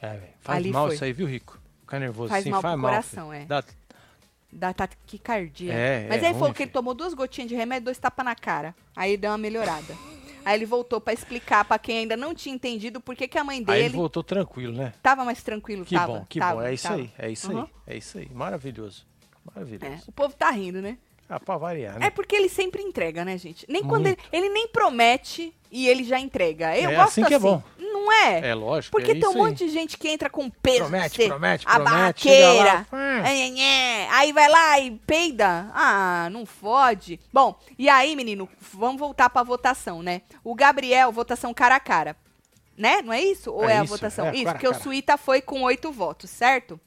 É, velho. Faz Ali mal foi. isso aí, viu, Rico? Ficar nervoso faz assim, mal faz pro mal. coração, filho. é. Dá da taquicardia. É, Mas é, aí falou que ele tomou duas gotinhas de remédio, dois tapas na cara. Aí deu uma melhorada. Aí ele voltou para explicar para quem ainda não tinha entendido por que, que a mãe dele. Aí ele voltou tranquilo, né? Tava mais tranquilo, que tava. bom, que tava, bom. É isso tava. aí, é isso uhum. aí, é isso aí. Maravilhoso. Maravilhoso. É, o povo tá rindo, né? Ah, pra variar, né? É porque ele sempre entrega, né, gente? Nem Muito. quando ele, ele nem promete e ele já entrega. Eu é gosto assim que é bom. Não é? É lógico. Porque é tem um monte de gente que entra com peso. Promete, ser, promete, a promete. barraqueira. Aí vai lá e peida. Ah, não fode. Bom, e aí, menino, vamos voltar pra votação, né? O Gabriel, votação cara a cara. Né? Não é isso? Ou é, é a isso, votação? É, isso, cara, porque cara. o Suíta foi com oito votos, certo?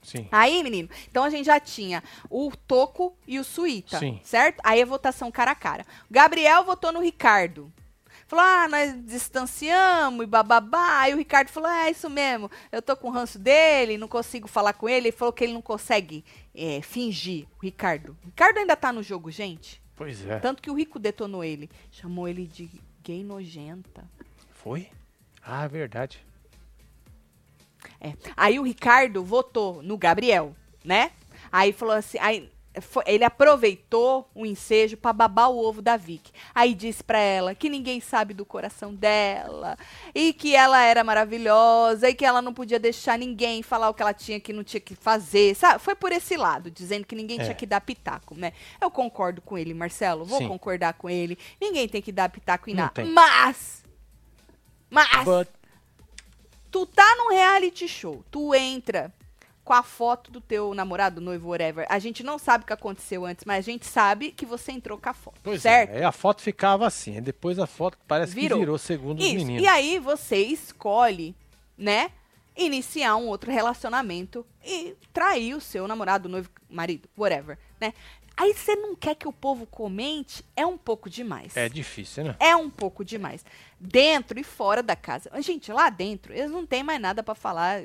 Sim. Aí, menino, então a gente já tinha o Toco e o Suíta, Sim. certo? Aí a votação cara a cara. O Gabriel votou no Ricardo. Falou, ah, nós distanciamos e bababá. Aí o Ricardo falou, é isso mesmo, eu tô com o ranço dele, não consigo falar com ele. Ele falou que ele não consegue é, fingir, o Ricardo. O Ricardo ainda tá no jogo, gente. Pois é. Tanto que o Rico detonou ele. Chamou ele de gay nojenta. Foi? Ah, verdade. É. Aí o Ricardo votou no Gabriel, né? Aí falou assim, aí ele aproveitou o ensejo pra babar o ovo da Vicky. Aí disse pra ela que ninguém sabe do coração dela e que ela era maravilhosa e que ela não podia deixar ninguém falar o que ela tinha que não tinha que fazer, sabe? Foi por esse lado, dizendo que ninguém É. tinha que dar pitaco, né? Eu concordo com ele, Marcelo, vou Sim. concordar com ele. Ninguém tem que dar pitaco em nada. Mas mas But- tu tá num reality show, tu entra com a foto do teu namorado, noivo, whatever. A gente não sabe o que aconteceu antes, mas a gente sabe que você entrou com a foto, Pois certo? é, a foto ficava assim, depois a foto parece Virou. que virou segundo os Isso. meninos. E aí você escolhe, né, iniciar um outro relacionamento e trair o seu namorado, noivo, marido, whatever, né? Aí você não quer que o povo comente, é um pouco demais. É difícil, né? É um pouco demais. Dentro e fora da casa. Gente, lá dentro, eles não têm mais nada pra falar.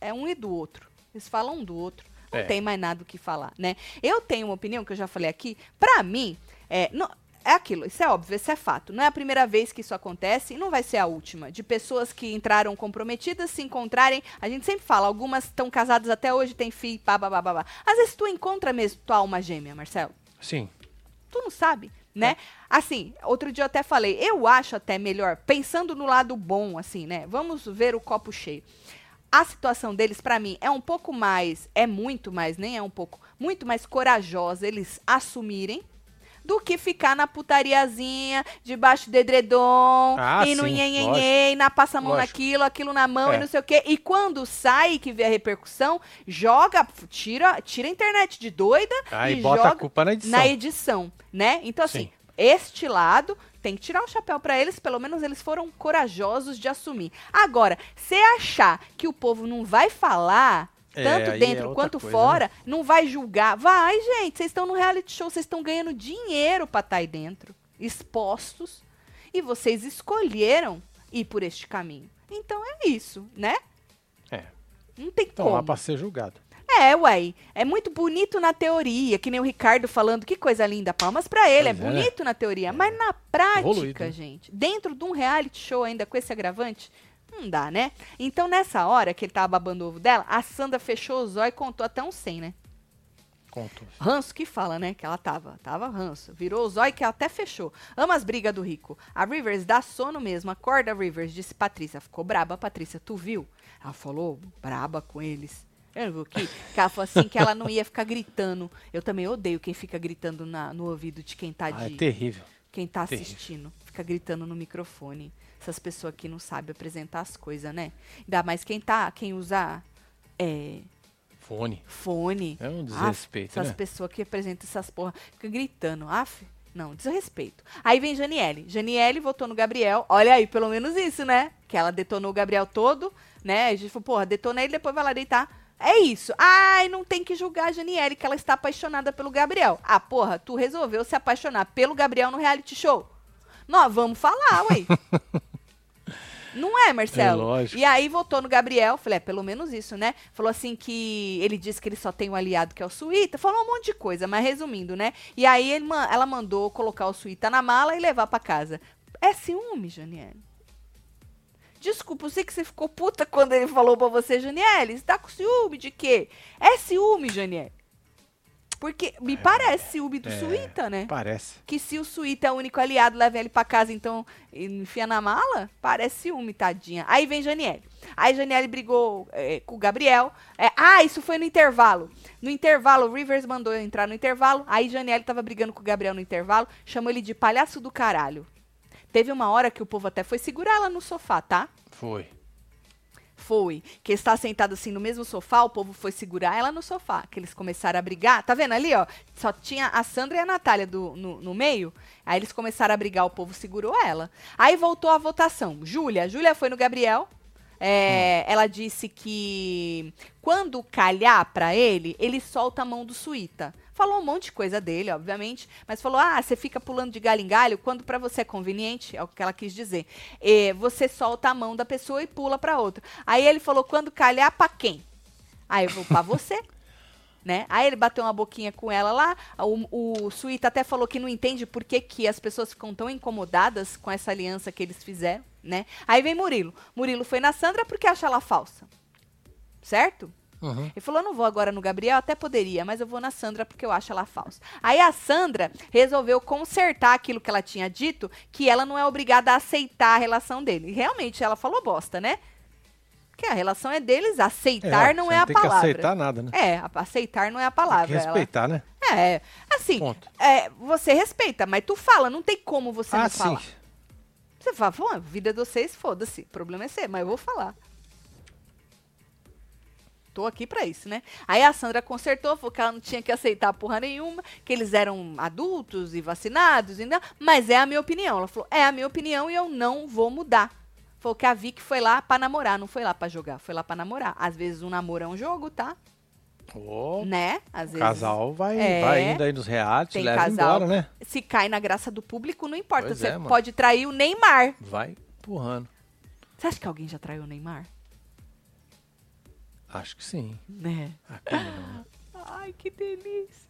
É um e do outro. Eles falam um do outro. Não É. tem mais nada o que falar, né? Eu tenho uma opinião que eu já falei aqui. Pra mim, é, não- é aquilo. Isso é óbvio, isso é fato. Não é a primeira vez que isso acontece e não vai ser a última. De pessoas que entraram comprometidas se encontrarem. A gente sempre fala, algumas estão casadas até hoje, têm filho, pá, pá, pá, pá. Às vezes tu encontra mesmo tua alma gêmea, Marcelo Sim. tu não sabe, né? Assim, outro dia eu até falei, eu acho até melhor, pensando no lado bom, assim, né? Vamos ver o copo cheio. A situação deles, pra mim, é um pouco mais, é muito mais, nem é um pouco, muito mais corajosa eles assumirem do que ficar na putariazinha, debaixo do edredom, Ah, e no e na passa a mão Lógico. naquilo, aquilo na mão e É. não sei o quê. E quando sai que vê a repercussão, joga, tira, tira a internet de doida Aí e bota joga a culpa na edição. na edição, né? Então, assim, Sim. este lado tem que tirar o chapéu pra eles, pelo menos eles foram corajosos de assumir. Agora, se achar que o povo não vai falar, É, tanto é dentro outra quanto coisa, fora, não vai julgar. Vai, gente, vocês estão no reality show, vocês estão ganhando dinheiro pra estar aí dentro, expostos, e vocês escolheram ir por este caminho. Então é isso, né? É. Não tem Estão lá como. pra ser julgado. É, uai. É muito bonito na teoria, que nem o Ricardo falando, que coisa linda, palmas pra ele. Pois é é, né? bonito na teoria, mas na prática, Evoluído, né? gente, dentro de um reality show ainda com esse agravante, não dá, né? Então nessa hora que ele tava babando o ovo dela, a Sandra fechou os olhos e contou até um 100, né? Contou. Ranço que fala, né? Que ela tava. Tava ranço. Virou os olhos que ela até fechou. Ama as brigas do rico. A Rivers dá sono mesmo. Acorda, Rivers, disse Patrícia. Ficou braba, Patrícia. Tu viu? Ela falou braba com eles. Eu não vi o que? Ela falou assim que ela não ia ficar gritando. Eu também odeio quem fica gritando na- no ouvido de quem tá Ah, é de. terrível. quem tá terrível. assistindo. Fica gritando no microfone. Essas pessoas que não sabem apresentar as coisas, né? Ainda mais quem tá. Quem usa. É, Fone. fone. É um Af, desrespeito, essas né? pessoas que apresentam essas porra, ficam gritando. Af, não, desrespeito. Aí vem Janiele. Janiele votou no Gabriel. Olha aí, pelo menos isso, né? Que ela detonou o Gabriel todo, né? A gente falou, porra, detona ele, depois vai lá deitar. É isso. Ai, não tem que julgar a Janiele, que ela está apaixonada pelo Gabriel. Ah, porra, tu resolveu se apaixonar pelo Gabriel no reality show. Nós vamos falar, ué. Não é, Marcelo? É lógico. E aí votou no Gabriel, falei, é pelo menos isso, né? Falou assim que ele disse que ele só tem um aliado que é o Suíta, falou um monte de coisa, mas resumindo, né? E aí ele ela mandou colocar o Suíta na mala e levar pra casa. É ciúme, Janiele? Desculpa, eu sei que você ficou puta quando ele falou pra você, Janiele. Você tá com ciúme de quê? É ciúme, Janiele. Porque me parece ciúme do É, Suíta, né? Parece. Que se o Suíta é o único aliado, leva ele pra casa, então enfia na mala, parece ciúme, tadinha. Aí vem Janiele. Aí Janiele brigou é, com o Gabriel. É, ah, isso foi no intervalo. No intervalo, o Rivers mandou eu entrar no intervalo. Aí Janiele tava brigando com o Gabriel no intervalo, chamou ele de palhaço do caralho. Teve uma hora que o povo até foi segurar ela no sofá, tá? Foi. Foi. Que está sentado assim no mesmo sofá, o povo foi segurar ela no sofá. Que eles começaram a brigar. Tá vendo ali, ó? Só tinha a Sandra e a Natália do, no, no meio. Aí eles começaram a brigar, o povo segurou ela. Aí voltou a votação. Júlia. Júlia foi no Gabriel. É, Ela disse que quando calhar pra ele, ele solta a mão do Suíta. Falou um monte de coisa dele, obviamente, mas falou: ah, você fica pulando de galho em galho quando pra você é conveniente, é o que ela quis dizer. É, você solta a mão da pessoa e pula pra outra. Aí ele falou: quando calhar, pra quem? Aí eu vou pra você. Né? Aí ele bateu uma boquinha com ela lá. O, o Suíta até falou que não entende por que, que as pessoas ficam tão incomodadas com essa aliança que eles fizeram, né? Aí vem Murilo. Murilo foi na Sandra porque acha ela falsa. Certo? Uhum. Ele falou: não vou agora no Gabriel, até poderia, mas eu vou na Sandra porque eu acho ela falsa. Aí a Sandra resolveu consertar aquilo que ela tinha dito, que ela não é obrigada a aceitar a relação dele. E realmente ela falou bosta, né? Que a relação é deles, aceitar não você é a tem palavra. que aceitar nada, né? É, aceitar não é a Tem que palavra. ela- respeitar, né? É, assim, Ponto. é, você respeita, mas tu fala, não tem como você ah, não sim. falar. Você fala, pô, a vida de vocês, foda-se. O problema é ser, mas eu vou falar. Tô aqui pra isso, né? Aí a Sandra consertou, falou que ela não tinha que aceitar porra nenhuma, que eles eram adultos e vacinados, ainda, mas é a minha opinião. Ela falou, é a minha opinião e eu não vou mudar. Falou que a Vicky foi lá pra namorar, não foi lá pra jogar, foi lá pra namorar. Às vezes um namoro é um jogo, tá? Ô, Né? Às o vezes. casal vai, É. vai indo aí nos Tem leva casal. embora, né? Se cai na graça do público, não importa. Pois Você é, pode trair o Neymar. Vai empurrando. Você acha que alguém já traiu o Neymar? Acho que sim. Né? Ah? Ai, que delícia.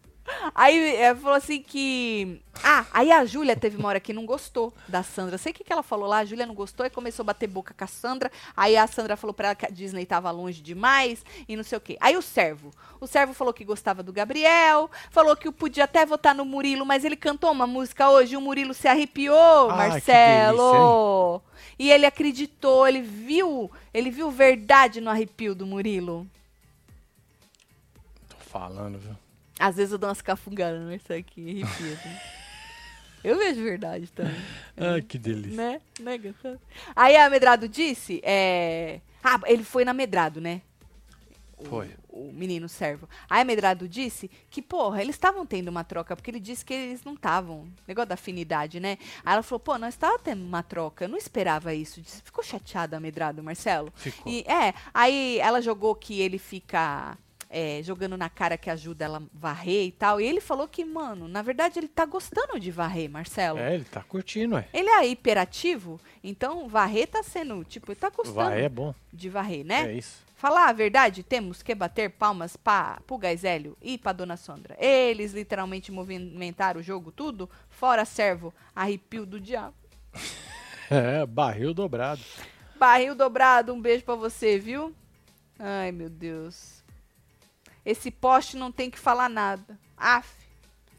Aí é, falou assim que. Ah, aí a Júlia teve uma hora que não gostou da Sandra. Sei o que, que ela falou lá, a Júlia não gostou e começou a bater boca com a Sandra. Aí a Sandra falou pra ela que a Disney tava longe demais e não sei o quê. Aí o servo. O servo falou que gostava do Gabriel, falou que podia até votar no Murilo, mas ele cantou uma música hoje e o Murilo se arrepiou, Ah, que Marcelo. e ele acreditou, ele viu, ele viu verdade no arrepio do Murilo. Tô falando, viu? Às vezes eu dou umas cafungadas nesse aqui, arrepia. assim. eu vejo verdade também, Ai, que delícia. né? né? Aí a Medrado disse, é... Ah, ele foi na Medrado, né? O- Foi. O menino servo. Aí a Medrado disse que, porra, eles estavam tendo uma troca, porque ele disse que eles não estavam. Negócio da afinidade, né? Aí ela falou, pô, nós estávamos tendo uma troca. Eu não esperava isso. Disse, Ficou chateada a Medrado, Marcelo? Ficou. E, é, aí ela jogou que ele fica é, jogando na cara que ajuda ela a varrer e tal. E ele falou que, mano, na verdade ele tá gostando de varrer, Marcelo. É, ele tá curtindo, ué. Ele é hiperativo, então varrer tá sendo, tipo, ele tá gostando Vai, é bom. de varrer, né? É isso. Falar a verdade, temos que bater palmas para o Gaisélio e para Dona Sandra. Eles literalmente movimentaram o jogo tudo, fora servo, arrepio do diabo. É, barril dobrado. Barril dobrado, um beijo pra você, viu? Ai, meu Deus. Esse poste não tem que falar nada. Aff.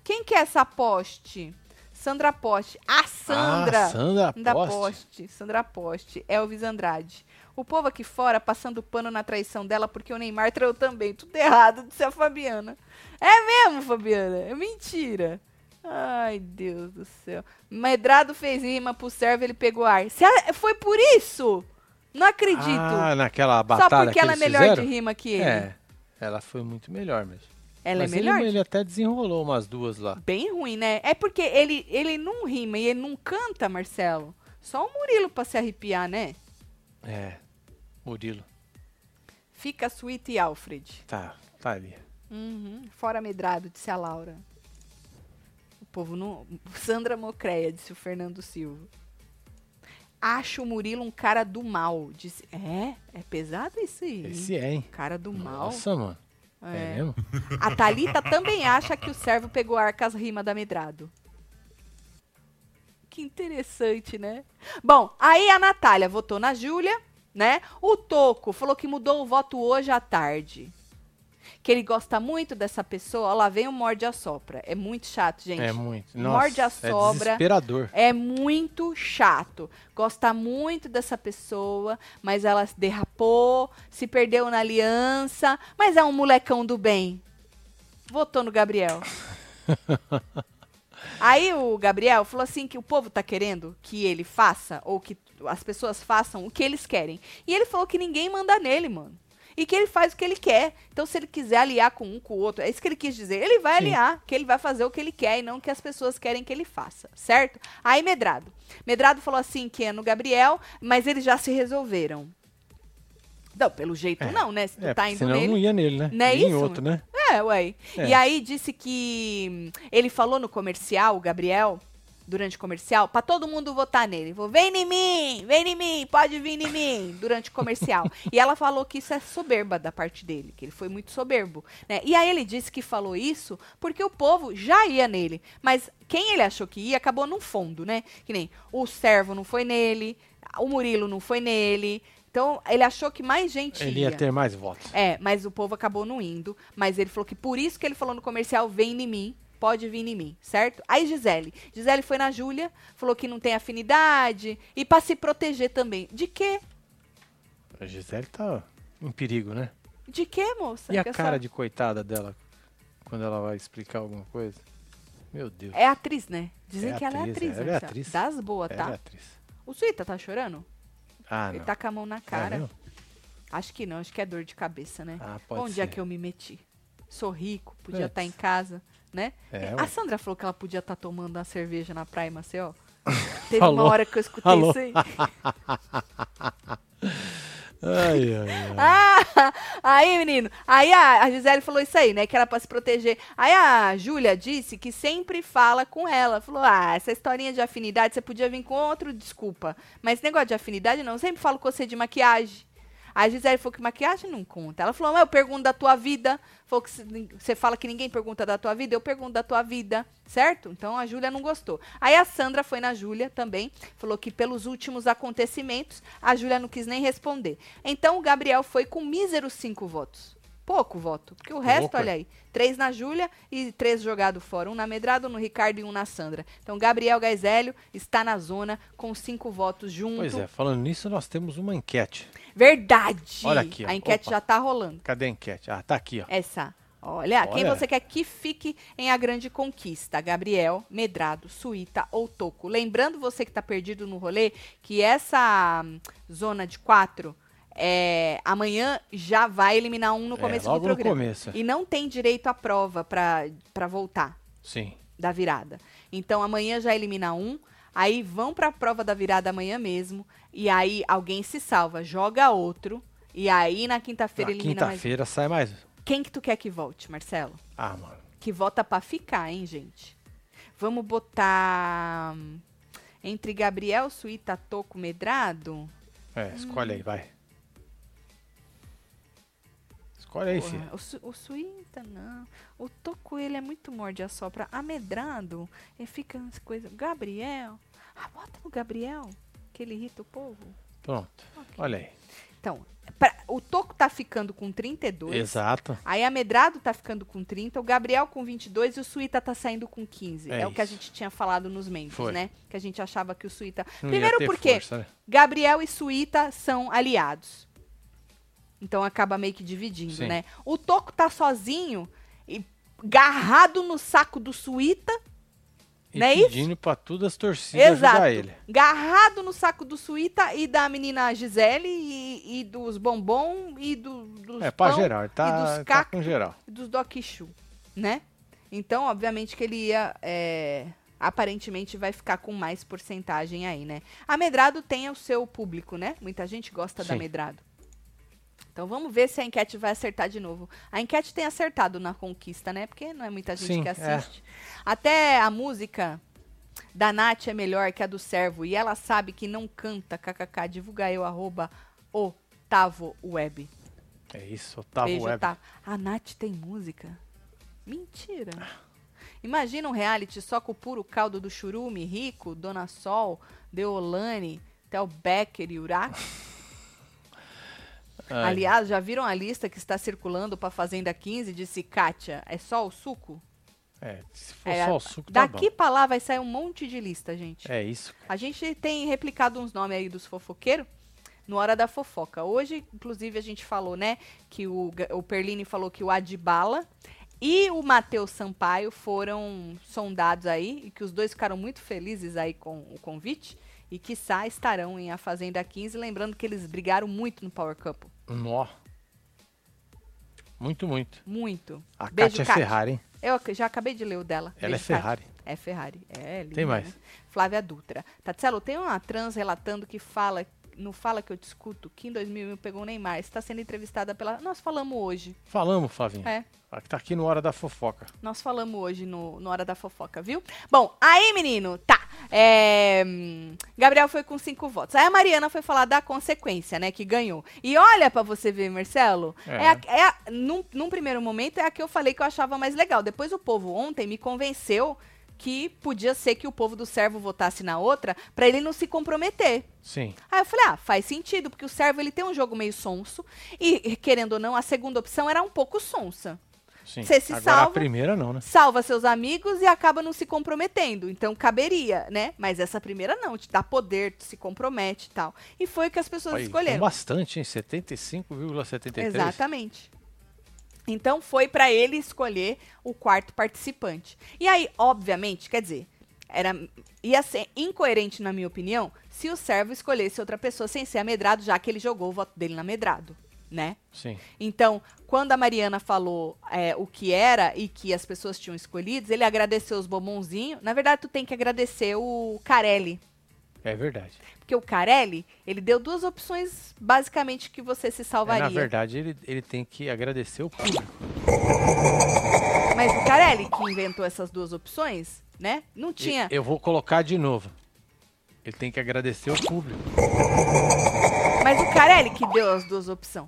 Quem que é essa poste? Sandra Poste. A Sandra. Ah, Sandra da Poste. Poste. Sandra Poste. Elvis Andrade. O povo aqui fora passando pano na traição dela porque o Neymar traiu também. Tudo errado, disse a Fabiana. É mesmo, Fabiana? É mentira. Ai, Deus do céu. Medrado fez rima pro servo, ele pegou ar. Cê foi por isso? Não acredito. Ah, naquela Só batalha porque que ela é melhor fizeram? de rima que ele. É, ela foi muito melhor mesmo. Ela Mas é melhor? Ele, ele até desenrolou umas duas lá. Bem ruim, né? É porque ele, ele não rima e ele não canta, Marcelo. Só o Murilo pra se arrepiar, né? É, Murilo. Fica Sweet e Alfred. Tá, tá ali. Uhum. Fora medrado, disse a Laura. O povo não. Sandra Mocreia, disse o Fernando Silva. Acho o Murilo um cara do mal. Disse. É? É pesado isso aí. hein? Esse é, hein? Cara do mal. Nossa, mano. É, É. mesmo? A Thalita também acha que o servo pegou ar com as rimas da Medrado. Que interessante, né? Bom, aí a Natália votou na Júlia, né? O Toco falou que mudou o voto hoje à tarde. Que ele gosta muito dessa pessoa. Ó, lá vem o morde a sopra. É muito chato, gente. É muito. Morde a Nossa, é sobra. desesperador. É muito chato. Gosta muito dessa pessoa, mas ela se derrapou, se perdeu na aliança, mas é um molecão do bem. Votou no Gabriel. Aí o Gabriel falou assim que o povo tá querendo que ele faça, ou que as pessoas façam o que eles querem. E ele falou que ninguém manda nele, mano. E que ele faz o que ele quer. Então, se ele quiser aliar com um, com o outro, é isso que ele quis dizer. Ele vai Sim. aliar, que ele vai fazer o que ele quer e não o que as pessoas querem que ele faça, certo? Aí, Medrado. Medrado falou assim que é no Gabriel, mas eles já se resolveram. Não, pelo jeito É. não, né? Se tu É, tá indo senão nele. não ia nele, né? Não é Ia em isso? outro, né? É, ué. É. E aí disse que hum, ele falou no comercial, o Gabriel, durante o comercial, pra todo mundo votar nele. Vou, vem em mim, vem em mim, pode vir em mim, durante o comercial. e ela falou que isso é soberba da parte dele, que ele foi muito soberbo, né? E aí ele disse que falou isso porque o povo já ia nele, mas quem ele achou que ia acabou no fundo, né? Que nem o servo não foi nele, o Murilo não foi nele, Então, ele achou que mais gente Ele ia. ia ter mais votos. É, mas o povo acabou não indo. Mas ele falou que por isso que ele falou no comercial, vem em mim, pode vir em mim, certo? Aí Gisele. Gisele foi na Júlia, falou que não tem afinidade e pra se proteger também. De quê? A Gisele tá em perigo, né? De quê, moça? E a Que cara essa- de coitada dela quando ela vai explicar alguma coisa? Meu Deus. É atriz, né? Dizem É que ela é atriz, atriz, ela é atriz. Das boas, Ela tá? é atriz. O Suíta tá chorando? Ah, Ele não. tá com a mão na É cara. mesmo? acho que não, acho que é dor de cabeça, né? Ah, pode Onde ser. é que eu me meti? Sou rico, podia estar em Putz. casa, né? É, a. Sandra falou que ela podia estar tomando uma cerveja na praia, Maceió. Teve Falou. uma hora que eu escutei Falou. isso aí. Ai, ai, ai. Ah, aí, menino, aí a, a Gisele falou isso aí, né? Que era pra se proteger. Aí a Júlia disse que sempre fala com ela. Falou: Ah, essa historinha de afinidade, você podia vir com outro desculpa. Mas esse negócio de afinidade, não. Eu sempre falo com você de maquiagem. A Gisele falou que maquiagem não conta. Ela falou, eu pergunto da tua vida. Falou que você fala que ninguém pergunta da tua vida, eu pergunto da tua vida, certo? Então a Júlia não gostou. Aí a Sandra foi na Júlia também, falou que pelos últimos acontecimentos, a Júlia não quis nem responder. Então o Gabriel foi com míseros cinco votos. Pouco voto, porque o resto, olha é. aí, três na Júlia e três jogado fora. Um na Medrado, um no Ricardo e um na Sandra. Então Gabriel Gaisélio está na zona com cinco votos junto. Pois é, falando nisso, nós temos uma enquete. Verdade! Olha aqui, ó. A enquete Opa. já tá rolando. Cadê a enquete? Ah, tá aqui, ó. Essa. Olha, quem Olha. você quer que fique em A Grande Conquista? Gabriel, Medrado, Suíta ou Toco. Lembrando você que tá perdido no rolê, que essa hum, zona de quatro, é, amanhã já vai eliminar um no É, começo logo do programa. começo. E não tem direito à prova pra pra voltar Sim. da virada. Então amanhã já elimina um, aí vão pra prova da virada amanhã mesmo, e aí alguém se salva, joga outro, e aí na quinta-feira Na elimina mais um. quinta-feira sai mais. Quem que tu quer que volte, Marcelo? Ah, mano. Que vota pra ficar, hein, gente? Vamos botar hum, entre Gabriel, Suíta, Toco, Medrado? É, escolhe aí, vai. Escolhe aí, filho. o, Su- o Suíta, não. O Toco, ele é muito morde a sopra. Amedrado, ele fica nas coisas. Gabriel. Ah, bota no Gabriel, que ele irrita o povo. Pronto. Ok. Olha aí. Então, pra- o Toco tá ficando com 32. Exato. Aí a Medrado tá ficando com 30, o Gabriel com 22 e o Suíta tá saindo com 15. É, É o que a gente tinha falado nos membros, Foi. né? Que a gente achava que o Suíta. Primeiro porque força, né? Gabriel e Suíta são aliados. Então acaba meio que dividindo, Sim. né? O Toco tá sozinho e garrado no saco do Suíta. E não é isso? pedindo pra todas as torcidas Exato. ajudar ele. Garrado no saco do Suíta e da menina Gisele e, e dos bombom e do, dos É, pra pão geral. Ele e tá, dos ele tá com geral. dos Doc Chu, né? Então, obviamente que ele ia. é, aparentemente vai ficar com mais porcentagem aí, né? A Medrado tem o seu público, né? Muita gente gosta da Sim. Então vamos ver se a enquete vai acertar de novo. A enquete tem acertado na conquista, né? Porque não é muita gente Sim, que é. assiste. Até a música da Nath é melhor que a do Servo. E ela sabe que não canta, kkk. Divulga eu, arroba Otavo Web. É isso, Otávio Beijo, Web. Otávio. A Nath tem música? Mentira. Imagina um reality só com o puro caldo do churume, Rico, Dona Sol, Deolane, Tel Becker e Urac. Ai, Aliás, já viram a lista que está circulando para Fazenda 15? Disse Kátia, é só o suco? É, se for É, só o suco, tá Daqui bom. pra lá vai sair um monte de lista, gente. É isso. A gente tem replicado uns nomes aí dos fofoqueiros no Hora da Fofoca. Hoje, inclusive, a gente falou, né, que o, o Perline falou que o Adibala e o Matheus Sampaio foram sondados aí e que os dois ficaram muito felizes aí com o convite e que estarão em A Fazenda 15, lembrando que eles brigaram muito no Power Couple. Nó. Muito, muito. Muito. A Beijo, Kátia é Kátia. Ferrari, hein? Eu já acabei de ler o dela. Ela é Beijo, Kátia. Ferrari. É Ferrari. É linda, Tem mais? né? Flávia Dutra. Tatselo, tem uma trans relatando que fala, não fala que eu discuto, que em 2001 pegou o Neymar. Está sendo entrevistada pela... Nós falamos hoje. Falamos, Flavinho. É, Aqui Tá aqui no Hora da Fofoca. nós falamos hoje no, no Hora da Fofoca, viu? Bom, aí, menino, tá. É, Gabriel foi com cinco votos. Aí a Mariana foi falar da consequência, né, que ganhou. E olha pra você ver, Marcelo, é. É. a- é a- num, num primeiro momento é a que eu falei que eu achava mais legal. Depois o povo ontem me convenceu que podia ser que o povo do servo votasse na outra pra ele não se comprometer. Sim. Aí eu falei, ah, faz sentido, porque o servo ele tem um jogo meio sonso e, querendo ou não, a segunda opção era um pouco sonsa. Sim. Você se Agora salva. a primeira não, né? Salva seus amigos e acaba não se comprometendo. Então caberia, né? Mas essa primeira não, te dá poder, te se compromete e tal. E foi o que as pessoas Aí, escolheram. com bastante, hein? 75,73. Exatamente. Então foi pra ele escolher o quarto participante. E aí, obviamente, quer dizer, era ia ser incoerente na minha opinião se o servo escolhesse outra pessoa sem ser amedrado, já que ele jogou o voto dele na amedrado, né? Sim. Então, quando a Mariana falou é, o que era e que as pessoas tinham escolhido, ele agradeceu os bombonzinhos. Na verdade, tu tem que agradecer o Carelli. É verdade. Porque o Carelli, ele deu duas opções, basicamente, que você se É, salvaria. na verdade, ele, ele tem que agradecer o público. Mas o Carelli, que inventou essas duas opções, né? Não tinha. Eu vou colocar de novo. Ele tem que agradecer o público. Mas o Carelli que deu as duas opções.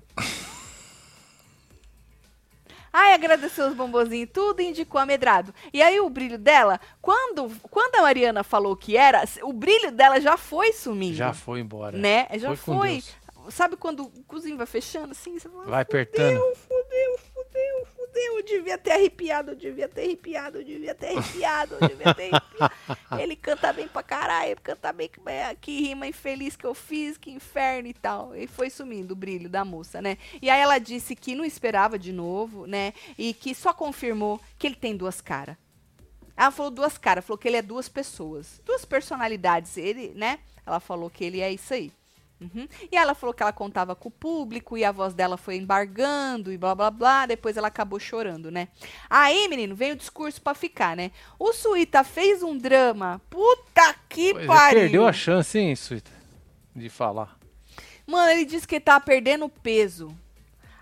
Ai, agradeceu os bombonzinhos e tudo, indicou amedrado. E aí o brilho dela, quando, quando a Mariana falou que era, o brilho dela já foi sumindo. Já foi embora. Né? Já Foi foi. Sabe quando o cozinho vai fechando assim? Você fala, Vai apertando. Fudeu, fudeu, fudeu, fudeu. Eu devia ter arrepiado, eu devia ter arrepiado, eu devia ter arrepiado, eu devia ter arrepiado. Ele canta bem pra caralho, canta bem que, é, que rima infeliz que eu fiz, que inferno e tal. E foi sumindo o brilho da moça, né? E aí ela disse que não esperava de novo, né? E que só confirmou que ele tem duas caras. Ela falou duas caras, falou que ele é duas pessoas, duas personalidades. Ele, né? Ela falou que ele é isso aí. Uhum. E ela falou que ela contava com o público e a voz dela foi embargando e blá blá blá. Depois ela acabou chorando, né? Aí, menino, veio o discurso pra ficar, né? O Suíta fez um drama. Puta que Pois é, pariu. perdeu a chance, hein, Suíta? De falar. Mano, ele disse que ele tava perdendo peso.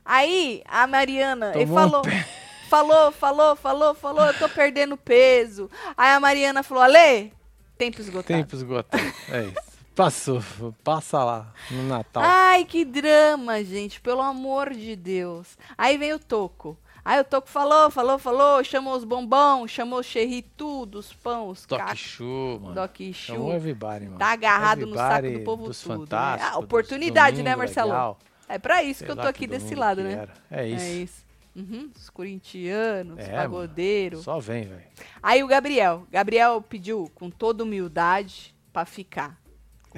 Aí, a Mariana, ele Tomou um falou. Falou, falou, falou, falou, eu tô perdendo peso. Aí a Mariana falou, Ale, tempo esgotado. Tempo esgotado. É isso. Passou. Passa lá no Natal. Ai, que drama, gente, pelo amor de Deus. Aí vem o Toco. Aí o Toco falou, falou, falou, chamou os bombons, chamou o Xerri tudo, os pão, os Doc cacos. Show, mano. Doc Chamou Show. everybody, mano. Tá agarrado no saco Everybody do povo dos tudo. Né? Fantásticos, Ah, dos oportunidade, né, Marcelo? Legal. É pra isso Sei que eu tô aqui desse lado, né? era. É isso. É isso. Uhum, Os corintianos, os É, mano. pagodeiros. Só vem, velho. Aí o Gabriel. Gabriel pediu com toda humildade pra ficar.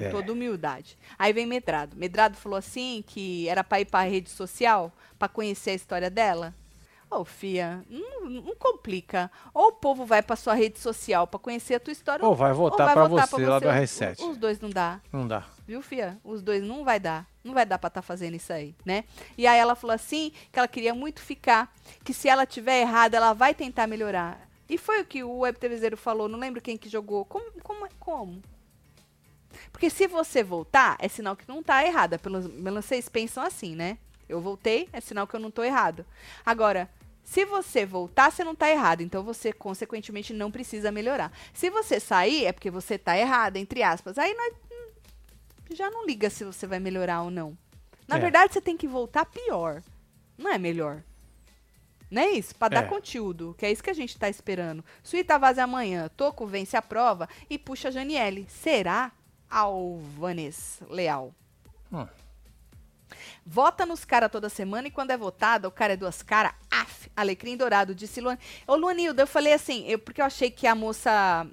Com É. toda humildade. Aí vem Medrado. Medrado falou assim que era pra ir pra rede social pra conhecer a história dela. Ô, Fia, não, não complica. Ou o povo vai pra sua rede social pra conhecer a tua história. Ou vai votar pra você lá do Os- R7. Os dois não dá. Não dá. Viu, Fia? Os dois não vai dar. Não vai dar pra estar fazendo isso aí, né? E aí ela falou assim, que ela queria muito ficar, que se ela tiver errada, ela vai tentar melhorar. E foi o que o Web falou, não lembro quem que jogou. Como? Como? como? Porque se você voltar, é sinal que não tá errada. Pelo menos vocês pensam assim, né? Eu voltei, é sinal que eu não tô errado. Agora, se você voltar, você não tá errado. Então você, consequentemente, não precisa melhorar. Se você sair, é porque você tá errada, entre aspas. Aí nós hum, já não liga se você vai melhorar ou não. Na É. verdade, você tem que voltar pior. Não é melhor. Não é isso? Pra dar É. conteúdo, que é isso que a gente tá esperando. Suíta vaza amanhã, Toco vence a prova e puxa a Janiele. Será Alvanes Leal? Hum. Vota nos caras toda semana e quando é votado, o cara é duas caras. Af, alecrim dourado, disse Luan. Ô, Luanilda, eu falei assim, eu, porque eu achei que a moça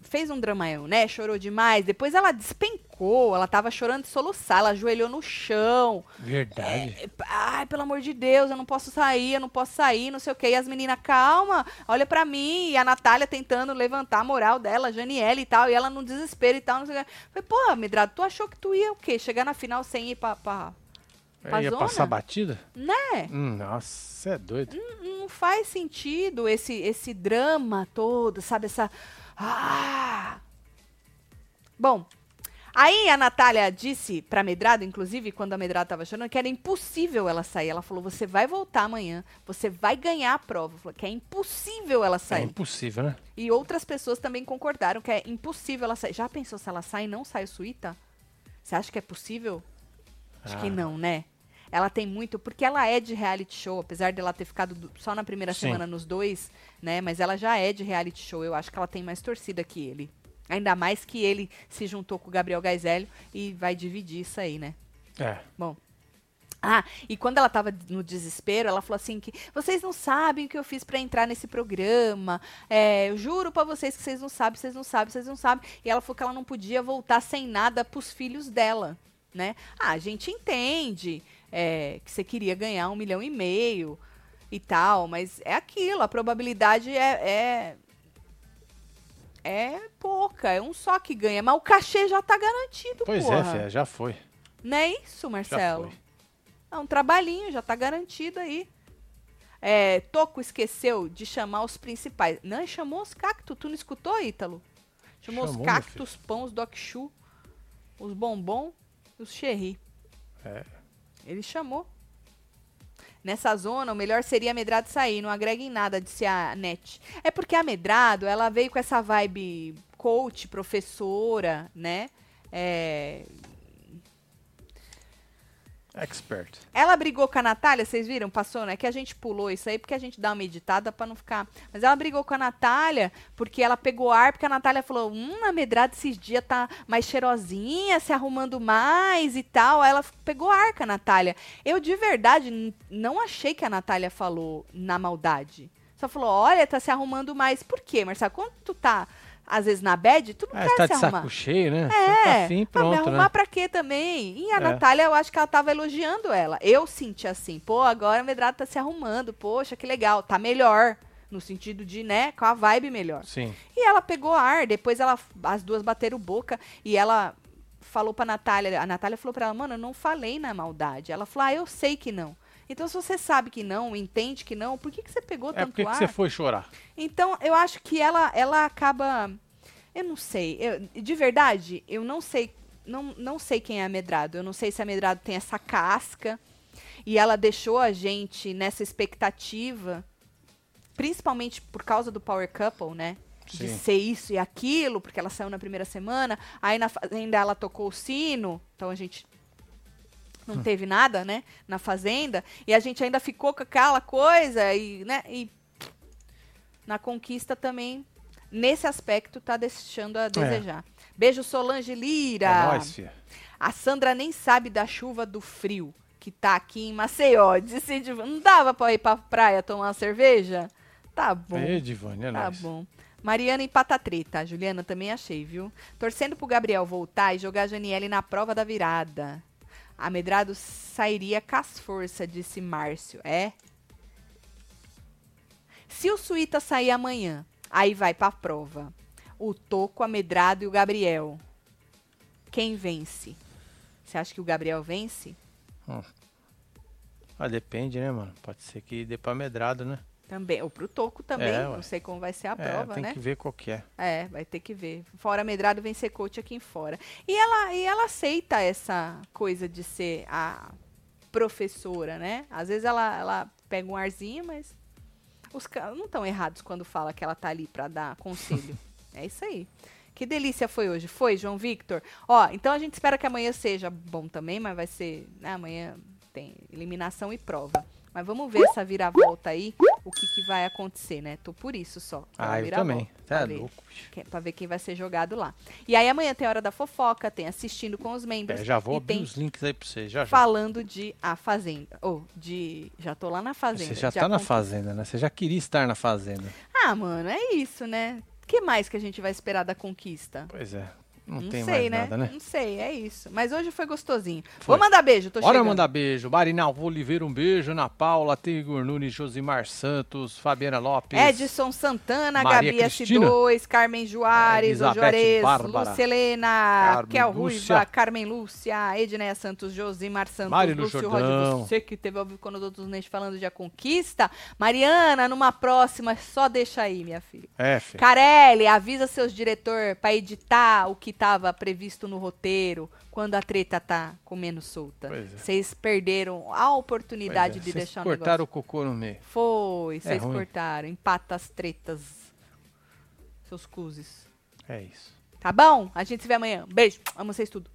fez um dramaião, né? Chorou demais. Depois ela despencou, ela tava chorando de soluçar, ela ajoelhou no chão. Verdade. É, Ai, pelo amor de Deus, eu não posso sair, eu não posso sair, não sei o quê. E as meninas, calma, olha pra mim. E a Natália tentando levantar a moral dela, a Janiele e tal, e ela no desespero e tal, não sei o quê. Falei, pô, Medrado, tu achou que tu ia o quê? Chegar na final sem ir pra. pra... Pra Ia passar batida? Né? Hum, nossa, você é doido. Não faz sentido esse, esse drama todo, sabe? Essa. Ah! Bom, aí a Natália disse pra Medrado, inclusive, quando a Medrado tava chorando, que era impossível ela sair. Ela falou: você vai voltar amanhã, você vai ganhar a prova. Falou que é impossível ela É sair. impossível, né? E outras pessoas também concordaram que é impossível ela sair. Já pensou se ela sai e não sai o Suíta? Você acha que é possível? Acho que Ah. não, né? ela tem muito, porque ela é de reality show, apesar dela ter ficado do- só na primeira Sim. semana nos dois, né? Mas ela já é de reality show. Eu acho que ela tem mais torcida que ele. Ainda mais que ele se juntou com o Gabriel Gaizelli e vai dividir isso aí, né? É. Bom. Ah, e quando ela tava no desespero, ela falou assim que vocês não sabem o que eu fiz pra entrar nesse programa. É, eu juro pra vocês que vocês não sabem, vocês não sabem, vocês não sabem. E ela falou que ela não podia voltar sem nada pros filhos dela, né? Ah, a gente entende é, que você queria ganhar um milhão e meio e tal, mas é aquilo, a probabilidade é, é é pouca, é um só que ganha, mas o cachê já tá garantido, Pois porra. é, já foi. Não é isso, Já Marcelo? foi. É um trabalhinho, já tá garantido aí. É, Toco esqueceu de chamar os principais. Não, chamou os cactos. Tu não escutou, Ítalo? Chamou, os Chamou, cactos, os pão, os doc chu, os bombom os cherry. É. Ele chamou. Nessa zona, o melhor seria a Medrado sair. Não agrega em nada, disse a Net. É porque a Medrado, ela veio com essa vibe coach, professora, né? É, Expert. Ela brigou com a Natália, vocês viram? Passou, né? Que a gente pulou isso aí porque a gente dá uma meditada pra não ficar. Mas ela brigou com a Natália porque ela pegou ar, porque a Natália falou: Hum, a medrada esses dias tá mais cheirosinha, se arrumando mais e tal. Aí ela pegou ar com a Natália. Eu, de verdade, não achei que a Natália falou na maldade. Só falou: Olha, tá se arrumando mais. Por quê, Marcelo? Quando tu tá, às vezes, na bed, tu não Ah, quer tá se de arrumar. saco cheio, né? É, tá afim, pra me pronto, arrumar né? pra quê também? E a É. Natália, eu acho que ela tava elogiando ela. Eu senti assim, pô, agora a Medrado tá se arrumando, poxa, que legal, tá melhor. No sentido de, né, com a vibe melhor. Sim. E ela pegou ar, depois ela, as duas bateram boca e ela falou pra Natália, a Natália falou pra ela, mano, eu não falei na maldade. Ela falou, ah, eu sei que não. Então, se você sabe que não, entende que não, por que, que você pegou É tanto porque que ar? você foi chorar. Então, eu acho que ela, ela acaba. Eu não sei. eu- de verdade, eu não sei. Não, não sei quem é a Medrado. Eu não sei se a Medrado tem essa casca. E ela deixou a gente nessa expectativa. Principalmente por causa do Power Couple, né? De Sim. ser isso e aquilo, porque ela saiu na primeira semana. Aí na fazenda ela tocou o sino. Então a gente não Hum. teve nada, né? Na fazenda. E a gente ainda ficou com aquela coisa e, né? E na conquista também, nesse aspecto, tá deixando a desejar. Beijo, Solange Lira. É nóis, filha. A Sandra nem sabe da chuva do frio que tá aqui em Maceió. Disse, não dava pra ir pra praia tomar uma cerveja? Tá bom. Ei, Divane, é Tá nóis. bom. Mariana empata treta. Juliana também achei, viu? Torcendo pro Gabriel voltar e jogar a Janiele na prova da virada. A Medrado sairia com as forças, disse Márcio. É? Se o Suíta sair amanhã, aí vai pra prova. O Toco, a Medrado e o Gabriel. Quem vence? Você acha que o Gabriel vence? Ah, depende, né, mano? Pode ser que dê pra medrado, né? Também. Ou pro Toco também. É, não sei como vai ser a é, prova, tem né? que ver qual que é. É, vai ter que ver. Fora Medrado vem ser coach aqui em fora. E ela, e ela aceita essa coisa de ser a professora, né? Às vezes ela, ela pega um arzinho, mas os caras não estão errados quando fala que ela tá ali pra dar conselho. é isso aí. Que delícia foi hoje. Foi, João Victor? Ó, então a gente espera que amanhã seja bom também, mas vai ser. né, amanhã tem eliminação e prova. Mas vamos ver essa viravolta aí, o que, que vai acontecer, né? Tô por isso só. Ah, eu também. Tá ver louco, que- Pra ver quem vai ser jogado lá. E aí amanhã tem Hora da Fofoca, tem Assistindo com os Membros. É, já vou abrir os links aí pra você, já já. Falando de A Fazenda. Ou de. Já tô lá na Fazenda. Você já tá na fazenda, né? Você já queria estar na fazenda. Ah, mano, é isso, né? O que mais que a gente vai esperar da conquista? Pois é. Não, Não tem sei, mais né? nada, né? Não sei, é isso. Mas hoje foi gostosinho. Foi. Vou mandar beijo, tô Bora chegando. mandar beijo. Marinalvo Oliveira, um beijo. Ana Paula, Igor Nunes, Josimar Santos, Fabiana Lopes. Edson Santana, Maria Gabi Cristina. S2, Carmen Juarez, Juarez, Bárbara. Lucelena, Raquel. Ruiva, Carmen Lúcia, Edneia Santos, Josimar Santos, Marilu Lúcio. Roger, você que teve ao vivo quando outros Neste falando de A Conquista. Mariana, numa próxima, só deixa aí, minha filha. É, filho. Carelli, avisa seus diretor pra editar o que tava previsto no roteiro quando a treta tá comendo solta. É. Vocês perderam a oportunidade é, de vocês deixar o cortaram negócio. o cocô no meio. Foi, vocês ruim. cortaram. Empata as tretas. Seus cuzes. É isso. Tá bom? A gente se vê amanhã. Beijo. Amo vocês tudo.